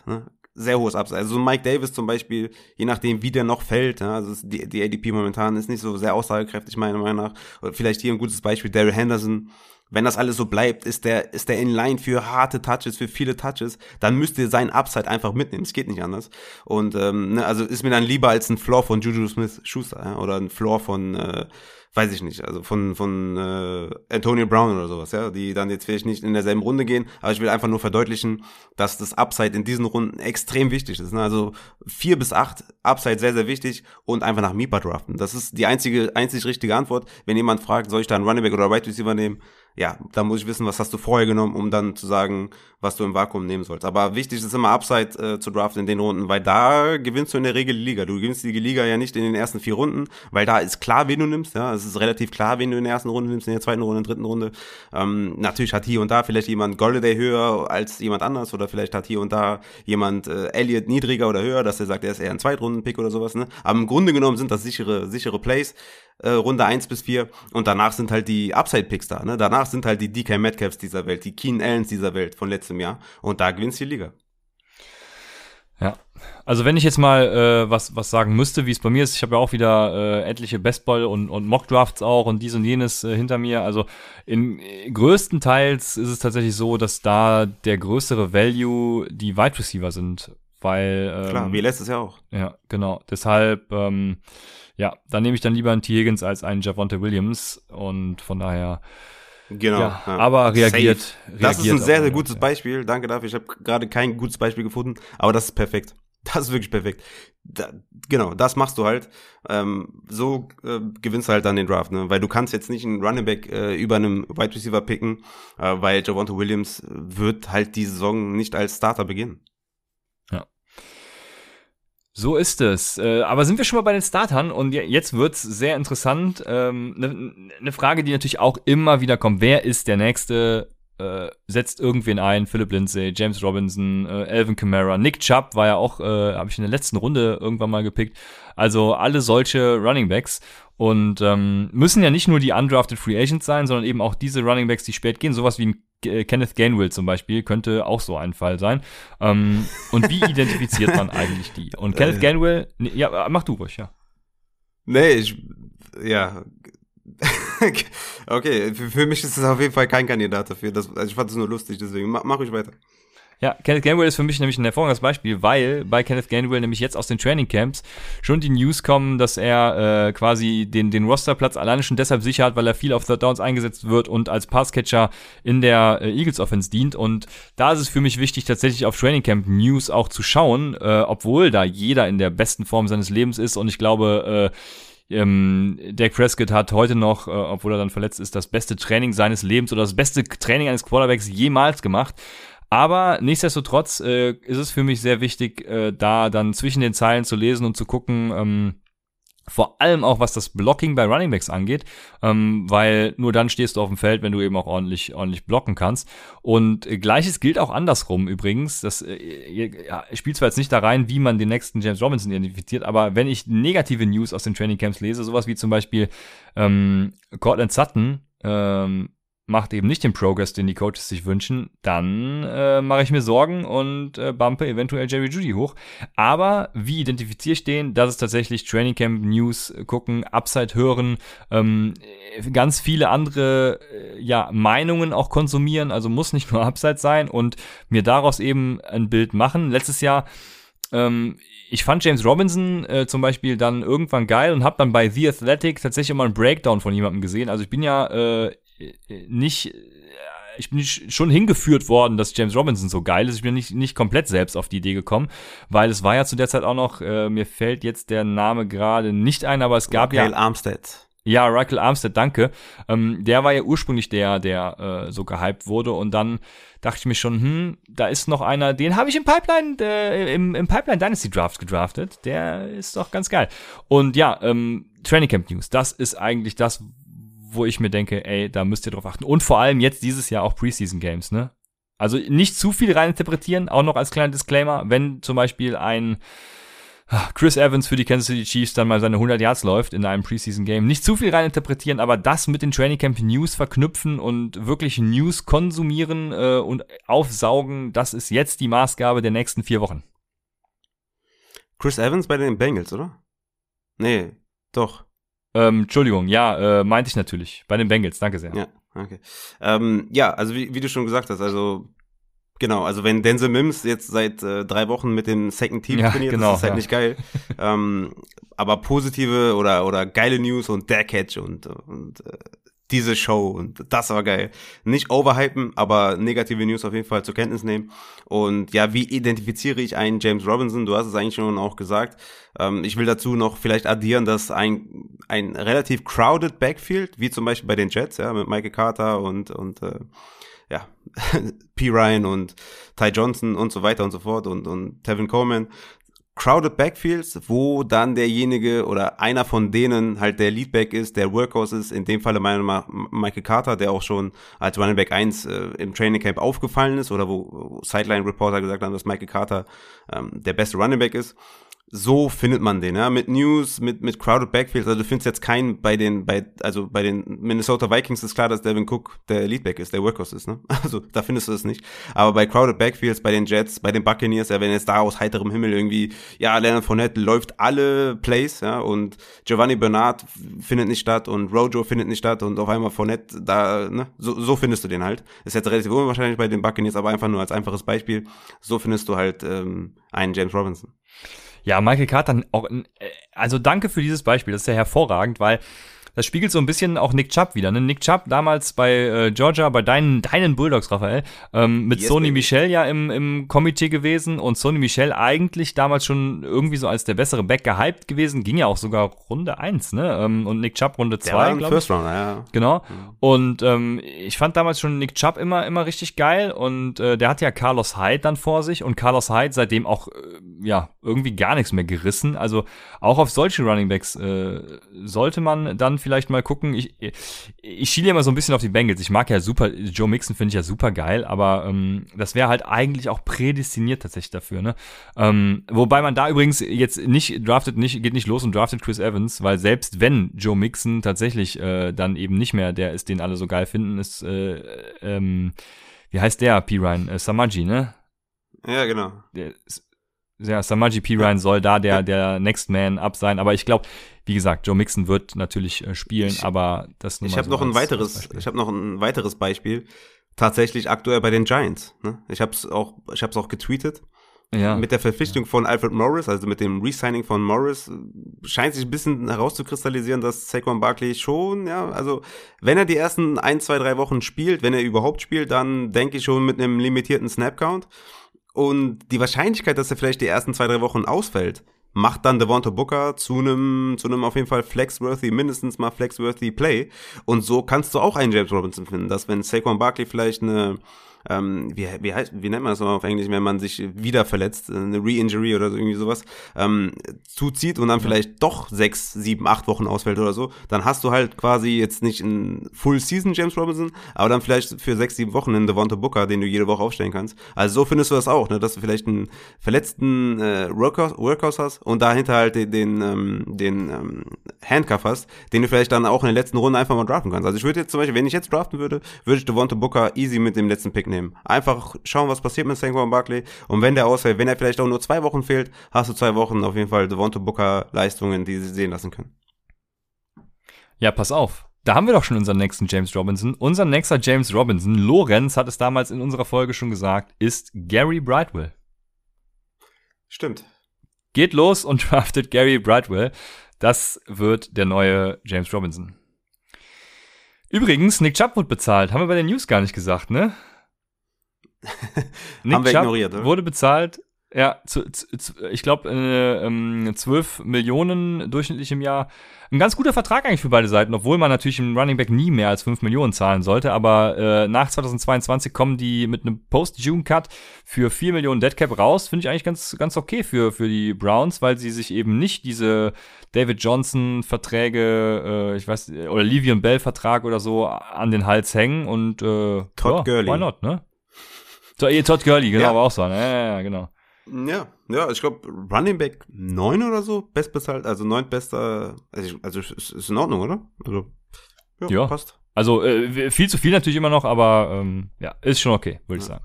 Sehr hohes Upside. Also Mike Davis zum Beispiel, je nachdem, wie der noch fällt, ja, also die, die ADP momentan ist nicht so sehr aussagekräftig, meiner Meinung nach. Oder vielleicht hier ein gutes Beispiel, Daryl Henderson, wenn das alles so bleibt, ist der, ist der in Line für harte Touches, für viele Touches, dann müsst ihr sein Upside einfach mitnehmen. Es geht nicht anders. Und ähm, ne, also ist mir dann lieber als ein Floor von Juju Smith Schuster ja, oder ein Floor von äh, weiß ich nicht, also von, von äh, Antonio Brown oder sowas, ja, die dann jetzt vielleicht nicht in derselben Runde gehen, aber ich will einfach nur verdeutlichen, dass das Upside in diesen Runden extrem wichtig ist. Ne? Also vier bis acht Upside sehr, sehr wichtig und einfach nach MIPA draften. Das ist die einzige, einzig richtige Antwort. Wenn jemand fragt, soll ich da einen Running Back oder Right Receiver nehmen? Ja, da muss ich wissen, was hast du vorher genommen, um dann zu sagen, was du im Vakuum nehmen sollst. Aber wichtig ist immer Upside äh, zu draften in den Runden, weil da gewinnst du in der Regel die Liga. Du gewinnst die Liga ja nicht in den ersten vier Runden, weil da ist klar, wen du nimmst. Ja, es ist relativ klar, wen du in der ersten Runde nimmst, in der zweiten Runde, in der dritten Runde. Ähm, natürlich hat hier und da vielleicht jemand Goldaday höher als jemand anders oder vielleicht hat hier und da jemand äh, Elliott niedriger oder höher, dass er sagt, er ist eher ein Zweitrunden-Pick oder sowas. Ne? Aber im Grunde genommen sind das sichere, sichere Plays äh, Runde 1 bis 4 und danach sind halt die Upside-Picks da. Ne? Danach sind halt die DK Metcalfs dieser Welt, die Keen Allens dieser Welt von letztem Jahr und da gewinnst du die Liga. Ja, also wenn ich jetzt mal äh, was, was sagen müsste, wie es bei mir ist, ich habe ja auch wieder äh, etliche Bestball und, und Mock-Drafts auch und dies und jenes äh, hinter mir. Also in äh, größtenteils ist es tatsächlich so, dass da der größere Value die Wide Receiver sind, weil ähm, Klar, wie letztes Jahr auch. Ja, genau. Deshalb ähm, ja, dann nehme ich dann lieber einen T. Higgins als einen Javonte Williams und von daher. Genau. Ja, ja. Aber reagiert, reagiert. Das ist ein sehr, sehr gutes Beispiel. Danke dafür. Ich habe gerade kein gutes Beispiel gefunden, aber das ist perfekt. Das ist wirklich perfekt. Da, genau, das machst du halt. Ähm, so äh, gewinnst du halt dann den Draft, ne? Weil du kannst jetzt nicht einen Running Back äh, über einem Wide Receiver picken, äh, weil Javonte Williams wird halt die Saison nicht als Starter beginnen. So ist es. Äh, aber sind wir schon mal bei den Startern und jetzt wird's sehr interessant. Eine ähm, ne, ne Frage, die natürlich auch immer wieder kommt. Wer ist der nächste? Äh, setzt irgendwen ein, Philip Lindsay, James Robinson, äh, Alvin Kamara, Nick Chubb war ja auch, äh, habe ich in der letzten Runde irgendwann mal gepickt. Also alle solche Running Backs und ähm, müssen ja nicht nur die undrafted Free Agents sein, sondern eben auch diese Running Backs, die spät gehen, sowas wie ein äh, Kenneth Gainwell zum Beispiel könnte auch so ein Fall sein. Ähm, und wie identifiziert man eigentlich die? Und Kenneth äh. Gainwell, nee, ja, mach du ruhig, ja. Nee, ich, ja. okay, für, für, mich ist es auf jeden Fall kein Kandidat dafür. Das, also ich fand es nur lustig, deswegen mach, mach ich weiter. Ja, Kenneth Gainwell ist für mich nämlich ein hervorragendes Beispiel, weil bei Kenneth Gainwell nämlich jetzt aus den Trainingcamps schon die News kommen, dass er äh, quasi den, den Rosterplatz alleine schon deshalb sicher hat, weil er viel auf Third Downs eingesetzt wird und als Passcatcher in der äh, Eagles Offense dient. Und da ist es für mich wichtig, tatsächlich auf Trainingcamp News auch zu schauen, äh, obwohl da jeder in der besten Form seines Lebens ist. Und ich glaube, äh, ähm, Dak Prescott hat heute noch, äh, obwohl er dann verletzt ist, das beste Training seines Lebens oder das beste Training eines Quarterbacks jemals gemacht. Aber nichtsdestotrotz äh, ist es für mich sehr wichtig, äh, da dann zwischen den Zeilen zu lesen und zu gucken, ähm, vor allem auch was das Blocking bei Runningbacks angeht, ähm, weil nur dann stehst du auf dem Feld, wenn du eben auch ordentlich, ordentlich blocken kannst. Und äh, gleiches gilt auch andersrum übrigens. Das äh, ja, spielt zwar jetzt nicht da rein, wie man den nächsten James Robinson identifiziert, aber wenn ich negative News aus den Trainingcamps lese, sowas wie zum Beispiel ähm, Cortland Sutton, ähm, macht eben nicht den Progress, den die Coaches sich wünschen, dann äh, mache ich mir Sorgen und äh, bumpe eventuell Jerry Judy hoch. Aber wie identifiziere ich den? Das ist tatsächlich Training Camp News gucken, Upside hören, ähm, ganz viele andere äh, ja, Meinungen auch konsumieren. Also muss nicht nur Upside sein und mir daraus eben ein Bild machen. Letztes Jahr ähm, ich fand James Robinson äh, zum Beispiel dann irgendwann geil und habe dann bei The Athletic tatsächlich immer einen Breakdown von jemandem gesehen. Also ich bin ja äh, nicht, äh, ich bin schon hingeführt worden, dass James Robinson so geil ist. Ich bin nicht, nicht komplett selbst auf die Idee gekommen, weil es war ja zu der Zeit auch noch, äh, mir fällt jetzt der Name gerade nicht ein, aber es gab Raquel ja. Armstead. Ja, Raquel Armstead, danke. Ähm, der war ja ursprünglich der, der äh, so gehypt wurde und dann dachte ich mir schon, hm, da ist noch einer, den habe ich im Pipeline, äh, im, im Pipeline Dynasty Draft gedraftet. Der ist doch ganz geil. Und ja, ähm, Training Camp News, das ist eigentlich das, wo ich mir denke, ey, da müsst ihr drauf achten. Und vor allem jetzt dieses Jahr auch Preseason Games, ne? Also nicht zu viel reininterpretieren, auch noch als kleiner Disclaimer, wenn zum Beispiel ein Chris Evans für die Kansas City Chiefs dann mal seine 100 Yards läuft in einem Preseason-Game. Nicht zu viel reininterpretieren, aber das mit den Training Camp News verknüpfen und wirklich News konsumieren äh, und aufsaugen, das ist jetzt die Maßgabe der nächsten vier Wochen. Chris Evans bei den Bengals, oder? Nee, doch. Ähm, Entschuldigung, ja, äh, meinte ich natürlich. Bei den Bengals, danke sehr. Ja, okay. Ähm, ja, also wie, wie du schon gesagt hast, also Genau, also wenn Denzel Mims jetzt seit äh, drei Wochen mit dem Second Team Ja, trainiert, genau, das ist halt ja. nicht geil. ähm, aber positive oder oder geile News und der Catch und und äh, diese Show und das war geil. Nicht overhypen, aber negative News auf jeden Fall zur Kenntnis nehmen. Und ja, wie identifiziere ich einen James Robinson? Du hast es eigentlich schon auch gesagt. Ähm, ich will dazu noch vielleicht addieren, dass ein, ein relativ crowded Backfield, wie zum Beispiel bei den Jets, ja, mit Michael Carter und, und äh, ja, P. Ryan und Ty Johnson und so weiter und so fort und, und Tevin Coleman. Crowded Backfields, wo dann derjenige oder einer von denen halt der Leadback ist, der Workhorse ist, in dem Falle meiner Meinung Michael Carter, der auch schon als Running Back 1 äh, im Training Camp aufgefallen ist oder wo, wo Sideline Reporter gesagt haben, dass Michael Carter ähm, der beste Running Back ist so findet man den, ja, mit News, mit, mit Crowded Backfields. Also du findest jetzt keinen bei den, bei, also bei den Minnesota Vikings ist klar, dass Devin Cook der Leadback ist, der Workhorse ist, ne? Also da findest du es nicht. Aber bei Crowded Backfields, bei den Jets, bei den Buccaneers, ja, wenn jetzt da aus heiterem Himmel irgendwie, ja, Leonard Fournette läuft alle Plays, ja, und Giovanni Bernard findet nicht statt und Rojo findet nicht statt und auf einmal Fournette da, ne? So, so findest du den halt. Ist jetzt relativ unwahrscheinlich bei den Buccaneers, aber einfach nur als einfaches Beispiel. So findest du halt ähm, einen James Robinson. Ja, Michael Carter, äh, also danke für dieses Beispiel, das ist ja hervorragend, weil das spiegelt so ein bisschen auch Nick Chubb wieder. Ne? Nick Chubb damals bei äh, Georgia, bei deinen, deinen Bulldogs, Raphael, ähm, mit Yes, Sony baby. Michel ja im, im Komitee gewesen und Sony Michel eigentlich damals schon irgendwie so als der bessere Back gehypt gewesen, ging ja auch sogar Runde 1, ne? Ähm, und Nick Chubb Runde Der war 2, ein glaube ich. First Rounder, ja. Genau. Und ähm, ich fand damals schon Nick Chubb immer, immer richtig geil. Und äh, der hat ja Carlos Hyde dann vor sich. Und Carlos Hyde seitdem auch, äh, ja, irgendwie gar nichts mehr gerissen. Also auch auf solche Runningbacks äh, sollte man dann vielleicht mal gucken. Ich, ich schiele immer so ein bisschen auf die Bengals. Ich mag ja super, Joe Mixon finde ich ja super geil. Aber ähm, das wäre halt eigentlich auch prädestiniert tatsächlich dafür. Ne? Ähm, wobei man da übrigens jetzt nicht draftet, nicht, geht nicht los und draftet Chris Evans, weil selbst wenn Joe Mixon tatsächlich äh, dann eben nicht mehr der ist, den alle so geil finden, ist, äh, ähm, wie heißt der, P. Ryan? Äh, Samaji, ne? Ja, genau. Der, ist- ja, Samaji P. Ryan soll da der, der Next Man Up sein, aber ich glaube, wie gesagt, Joe Mixon wird natürlich äh, spielen, Ich- aber das nur Ich habe so noch ein weiteres, Beispiel. ich habe noch ein weiteres Beispiel. Tatsächlich aktuell bei den Giants. Ne? Ich habe es auch, ich habe es auch getweetet. ja. Mit der Verpflichtung von Alfred Morris, also mit dem Resigning von Morris, scheint sich ein bisschen herauszukristallisieren, dass Saquon Barkley schon, ja, also wenn er die ersten ein, zwei, drei Wochen spielt, wenn er überhaupt spielt, dann denke ich schon mit einem limitierten Snap-Count. Und die Wahrscheinlichkeit, dass er vielleicht die ersten zwei, drei Wochen ausfällt, macht dann Devonta Booker zu einem, zu einem auf jeden Fall flexworthy, mindestens mal flexworthy Play. Und so kannst du auch einen James Robinson finden, dass wenn Saquon Barkley vielleicht eine, ähm, wie, wie, heißt, wie nennt man das nochmal auf Englisch, wenn man sich wieder verletzt, eine Re-Injury oder so, irgendwie sowas, ähm, zuzieht und dann vielleicht doch sechs, sieben, acht Wochen ausfällt oder so, dann hast du halt quasi jetzt nicht einen Full-Season James Robinson, aber dann vielleicht für sechs, sieben Wochen einen Devonta Booker, den du jede Woche aufstellen kannst. Also so findest du das auch, ne, dass du vielleicht einen verletzten äh, Workhouse, Workhouse hast und dahinter halt den, den, ähm, den ähm, Handcuff hast, den du vielleicht dann auch in der letzten Runde einfach mal draften kannst. Also ich würde jetzt zum Beispiel, wenn ich jetzt draften würde, würde ich Devonta Booker easy mit dem letzten Pick nehmen. Einfach schauen, was passiert mit Saquon Barkley und wenn der ausfällt, wenn er vielleicht auch nur zwei Wochen fehlt, hast du zwei Wochen auf jeden Fall Devonta Booker Leistungen, die sie sehen lassen können. Ja, pass auf. Da haben wir doch schon unseren nächsten James Robinson. Unser nächster James Robinson, Lorenz hat es damals in unserer Folge schon gesagt, ist Gary Brightwell. Stimmt. Geht los und draftet Gary Brightwell. Das wird der neue James Robinson. Übrigens, Nick Chubb wird bezahlt. Haben wir bei den News gar nicht gesagt, ne? Nick Haben wir Chubb ignoriert, oder? wurde bezahlt, ja, zu, zu, ich glaube, äh, ähm, 12 Millionen durchschnittlich im Jahr. Ein ganz guter Vertrag eigentlich für beide Seiten, obwohl man natürlich im Running Back nie mehr als 5 Millionen zahlen sollte. Aber äh, nach 2022 kommen die mit einem Post-June-Cut für 4 Millionen Deadcap raus. Finde ich eigentlich ganz, ganz okay für, für die Browns, weil sie sich eben nicht diese David Johnson-Verträge, äh, ich weiß, oder Livian Bell-Vertrag oder so an den Hals hängen und äh, Todd ja, Gurley. why not, ne? To- Todd Gurley, genau, Ja. aber auch so. Ja, ja, ja, genau. Ja, ja, ich glaube Running Back 9 oder so, bestbezahlt, also neuntbester, also, also ist, ist in Ordnung, oder? Also ja, ja. passt. Also äh, viel zu viel natürlich immer noch, aber ähm, ja, ist schon okay, würde ich sagen.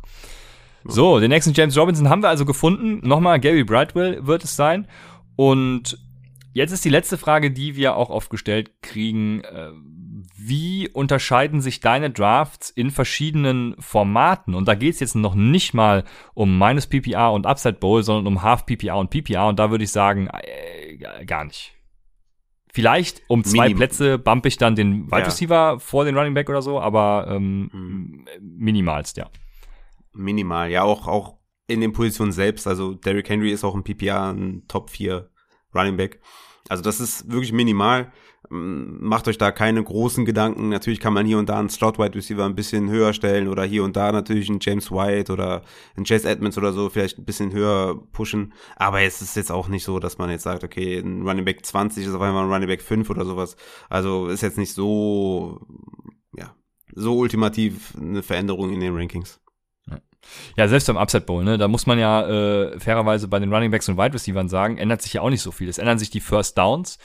So, den nächsten James Robinson haben wir also gefunden. Nochmal Gary Brightwell wird es sein. Und jetzt ist die letzte Frage, die wir auch oft gestellt kriegen. Äh, wie unterscheiden sich deine Drafts in verschiedenen Formaten? Und da geht es jetzt noch nicht mal um minus PPR und Upside Bowl, sondern um Half PPR und PPR. Und da würde ich sagen, äh, gar nicht. Vielleicht um zwei Minim Plätze bump ich dann den Wide Receiver ja. vor den Running Back oder so, aber ähm, mhm. minimalst, ja. Minimal, ja, auch, auch in den Positionen selbst. Also Derrick Henry ist auch im PPR ein Top 4 Running Back. Also das ist wirklich minimal. Macht euch da keine großen Gedanken. Natürlich kann man hier und da einen Slot Wide Receiver ein bisschen höher stellen oder hier und da natürlich einen James White oder einen Chase Edmonds oder so vielleicht ein bisschen höher pushen. Aber es ist jetzt auch nicht so, dass man jetzt sagt, okay, ein Running Back 20 ist auf einmal ein Running Back 5 oder sowas. Also ist jetzt nicht so, ja, so ultimativ eine Veränderung in den Rankings. Ja, selbst beim Upset Bowl, ne, da muss man ja äh, fairerweise bei den Running Backs und Wide Receivers sagen, ändert sich ja auch nicht so viel. Es ändern sich die First Downs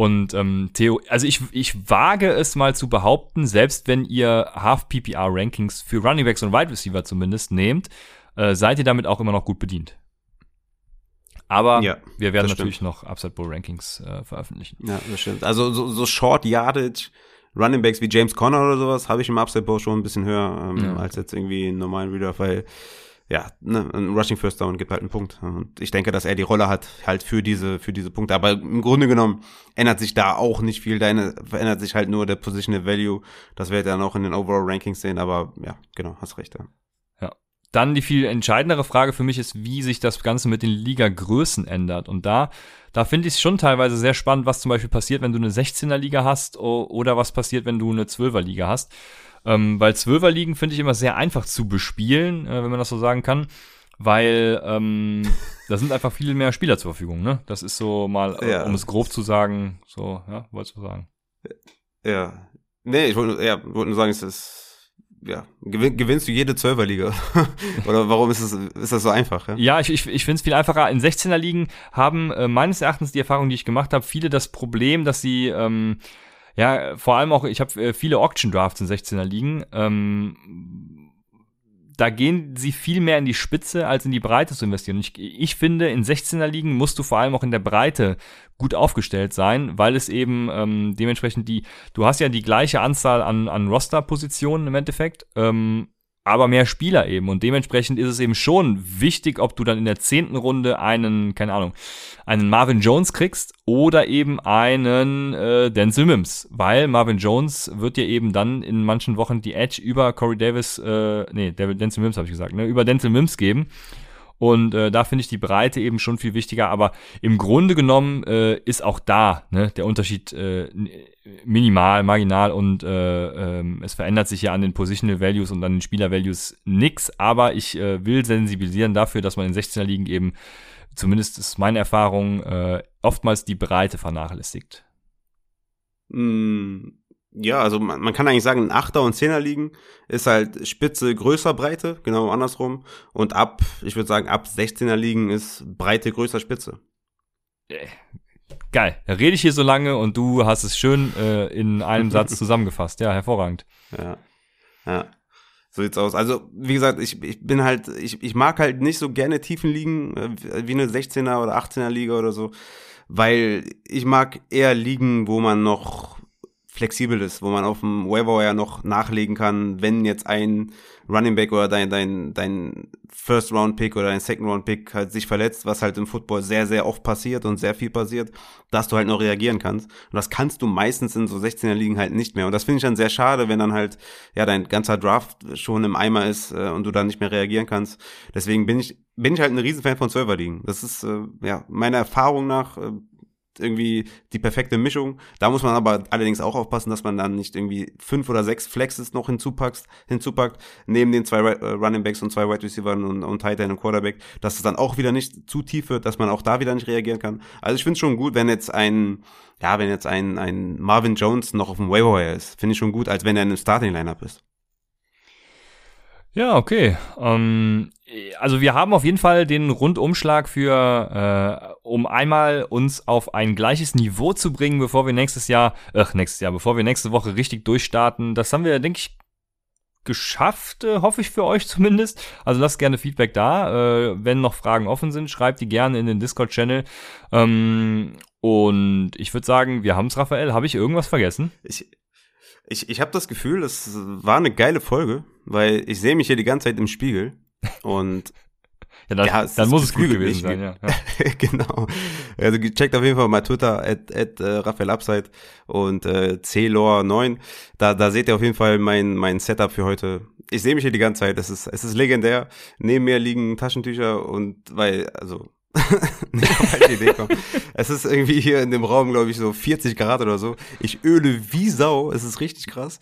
und ähm, Theo, also ich, ich wage es mal zu behaupten, selbst wenn ihr Half PPR Rankings für Running Backs und Wide Receiver zumindest nehmt, äh, seid ihr damit auch immer noch gut bedient. Aber ja, wir werden natürlich stimmt. noch Upside Bowl Rankings äh, veröffentlichen. Ja, das stimmt. Also so, so Short Yardage Running Backs wie James Conner oder sowas habe ich im Upside Bowl schon ein bisschen höher ähm, ja. als jetzt irgendwie einen normalen Reader, weil ja, ne, ein Rushing First Down gibt halt einen Punkt. Und ich denke, dass er die Rolle hat, halt für diese, für diese Punkte. Aber im Grunde genommen ändert sich da auch nicht viel. Da verändert sich halt nur der Positional Value. Das werdet ihr dann auch in den Overall Rankings sehen. Aber ja, genau, hast recht. Ja. ja. Dann die viel entscheidendere Frage für mich ist, wie sich das Ganze mit den Liga-Größen ändert. Und da da finde ich es schon teilweise sehr spannend, was zum Beispiel passiert, wenn du eine 16er-Liga hast oder was passiert, wenn du eine 12er-Liga hast. Ähm, weil 12er-Ligen finde ich immer sehr einfach zu bespielen, äh, wenn man das so sagen kann. Weil ähm, da sind einfach viel mehr Spieler zur Verfügung, ne? Das ist so mal, ja. um es grob zu sagen, so, ja, wolltest du sagen. Ja. Nee, ich wollte ja, wollt nur sagen, es ist ja, gewinn, gewinnst du jede Zwölferliga? Oder warum ist, es, ist das so einfach? Ja, ja ich, ich, ich finde es viel einfacher. In 16er Ligen haben äh, meines Erachtens die Erfahrung, die ich gemacht habe, viele das Problem, dass sie ähm, ja, vor allem auch, ich habe äh, viele Auction Drafts in 16er Ligen. Ähm, da gehen sie viel mehr in die Spitze als in die Breite zu investieren. Und ich, ich finde, in 16er Ligen musst du vor allem auch in der Breite gut aufgestellt sein, weil es eben ähm, dementsprechend die, du hast ja die gleiche Anzahl an, an Roster-Positionen im Endeffekt. Ähm, aber mehr Spieler eben. Und dementsprechend ist es eben schon wichtig, ob du dann in der zehnten Runde einen, keine Ahnung, einen Marvin Jones kriegst oder eben einen äh, Denzel Mims. Weil Marvin Jones wird dir eben dann in manchen Wochen die Edge über Corey Davis, äh, nee, Denzel Mims habe ich gesagt, ne, über Denzel Mims geben. Und äh, da finde ich die Breite eben schon viel wichtiger. Aber im Grunde genommen äh, ist auch da ne, der Unterschied äh, minimal, marginal und äh, äh, es verändert sich ja an den Positional Values und an den Spieler Values nix. Aber ich äh, will sensibilisieren dafür, dass man in 16er Ligen eben, zumindest ist meine Erfahrung, äh, oftmals die Breite vernachlässigt. Mm, ja, also man, man kann eigentlich sagen, ein Achter und Zehner liegen ist halt Spitze größer Breite, genau andersrum. Und ab, ich würde sagen, ab 16er liegen ist Breite größer Spitze. Geil. Da rede ich hier so lange und du hast es schön äh, in einem Satz zusammengefasst. Ja, hervorragend. Ja. Ja. So sieht's aus. Also, wie gesagt, ich, ich bin halt, ich, ich mag halt nicht so gerne Tiefen liegen, äh, wie eine 16er oder 18er Liga oder so, weil ich mag eher liegen, wo man noch flexibel ist, wo man auf dem Waiver ja noch nachlegen kann, wenn jetzt ein Running Back oder dein, dein, dein First Round Pick oder dein Second Round Pick halt sich verletzt, was halt im Football sehr, sehr oft passiert und sehr viel passiert, dass du halt noch reagieren kannst. Und das kannst du meistens in so 16er Ligen halt nicht mehr. Und das finde ich dann sehr schade, wenn dann halt, ja, dein ganzer Draft schon im Eimer ist äh, und du dann nicht mehr reagieren kannst. Deswegen bin ich, bin ich halt ein Riesenfan von Server-Ligen. Das ist, äh, ja, meiner Erfahrung nach, äh, irgendwie die perfekte Mischung. Da muss man aber allerdings auch aufpassen, dass man dann nicht irgendwie fünf oder sechs Flexes noch hinzupackt, hinzupackt neben den zwei äh, Running Backs und zwei Wide Receivers und, und Tight End und Quarterback, dass es dann auch wieder nicht zu tief wird, dass man auch da wieder nicht reagieren kann. Also ich finde es schon gut, wenn jetzt ein, ja, wenn jetzt ein, ein Marvin Jones noch auf dem Waiver ist, finde ich schon gut, als wenn er in einem Starting Lineup ist. Ja, okay. Ähm, also wir haben auf jeden Fall den Rundumschlag für, äh, um einmal uns auf ein gleiches Niveau zu bringen, bevor wir nächstes Jahr, ach, nächstes Jahr, bevor wir nächste Woche richtig durchstarten. Das haben wir, denke ich, geschafft, äh, hoffe ich für euch zumindest. Also lasst gerne Feedback da. Äh, wenn noch Fragen offen sind, schreibt die gerne in den Discord-Channel. Ähm, und ich würde sagen, wir haben es, Raphael. Habe ich irgendwas vergessen? Ich, ich, ich habe das Gefühl, das war eine geile Folge, weil ich sehe mich hier die ganze Zeit im Spiegel und ja, dann, Ja, dann muss es gut gewesen. sein, ja. ja. genau. Also checkt auf jeden Fall mal Twitter at, at äh, Raphael Upside und äh, clor9. Da, da seht ihr auf jeden Fall mein, mein Setup für heute. Ich sehe mich hier die ganze Zeit. Es ist, es ist legendär. Neben mir liegen Taschentücher und weil, also Es ist irgendwie hier in dem Raum, glaube ich, so 40 Grad oder so. Ich öle wie Sau. Es ist richtig krass.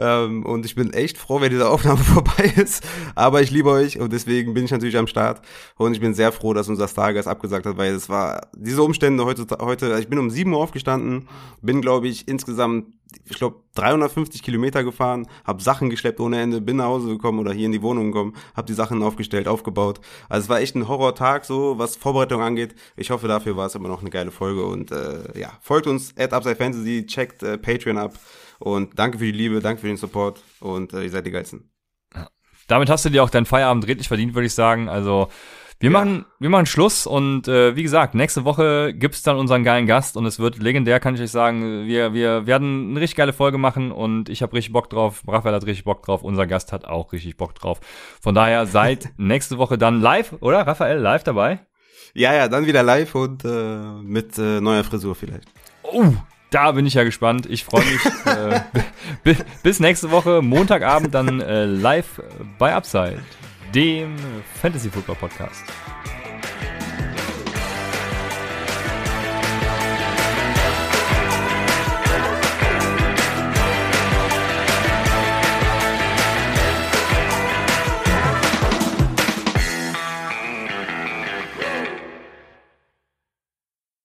Ähm, und ich bin echt froh, wenn diese Aufnahme vorbei ist. Aber ich liebe euch und deswegen bin ich natürlich am Start. Und ich bin sehr froh, dass unser Stargast abgesagt hat, weil es war diese Umstände heute, heute ich bin um 7 Uhr aufgestanden, bin, glaube ich, insgesamt, ich glaube, 350 Kilometer gefahren, habe Sachen geschleppt ohne Ende, bin nach Hause gekommen oder hier in die Wohnung gekommen, habe die Sachen aufgestellt, aufgebaut. Also es war echt ein Horrortag, so was Vorbereitung angeht. Ich hoffe, dafür war es immer noch eine geile Folge und äh, ja, folgt uns at Upside Fantasy, checkt äh, Patreon ab und danke für die Liebe, danke für den Support und äh, ihr seid die geilsten. Damit hast du dir auch deinen Feierabend redlich verdient, würde ich sagen. Also wir Ja. machen, wir machen Schluss und äh, wie gesagt, nächste Woche gibt's dann unseren geilen Gast und es wird legendär, kann ich euch sagen. Wir, wir werden eine richtig geile Folge machen und ich habe richtig Bock drauf. Raphael hat richtig Bock drauf. Unser Gast hat auch richtig Bock drauf. Von daher seid nächste Woche dann live, oder? Raphael, live dabei? Ja, ja, dann wieder live und äh, mit äh, neuer Frisur vielleicht. Oh, da bin ich ja gespannt. Ich freue mich. äh, bi- bis nächste Woche, Montagabend, dann äh, live bei Upside, dem Fantasy Football Podcast.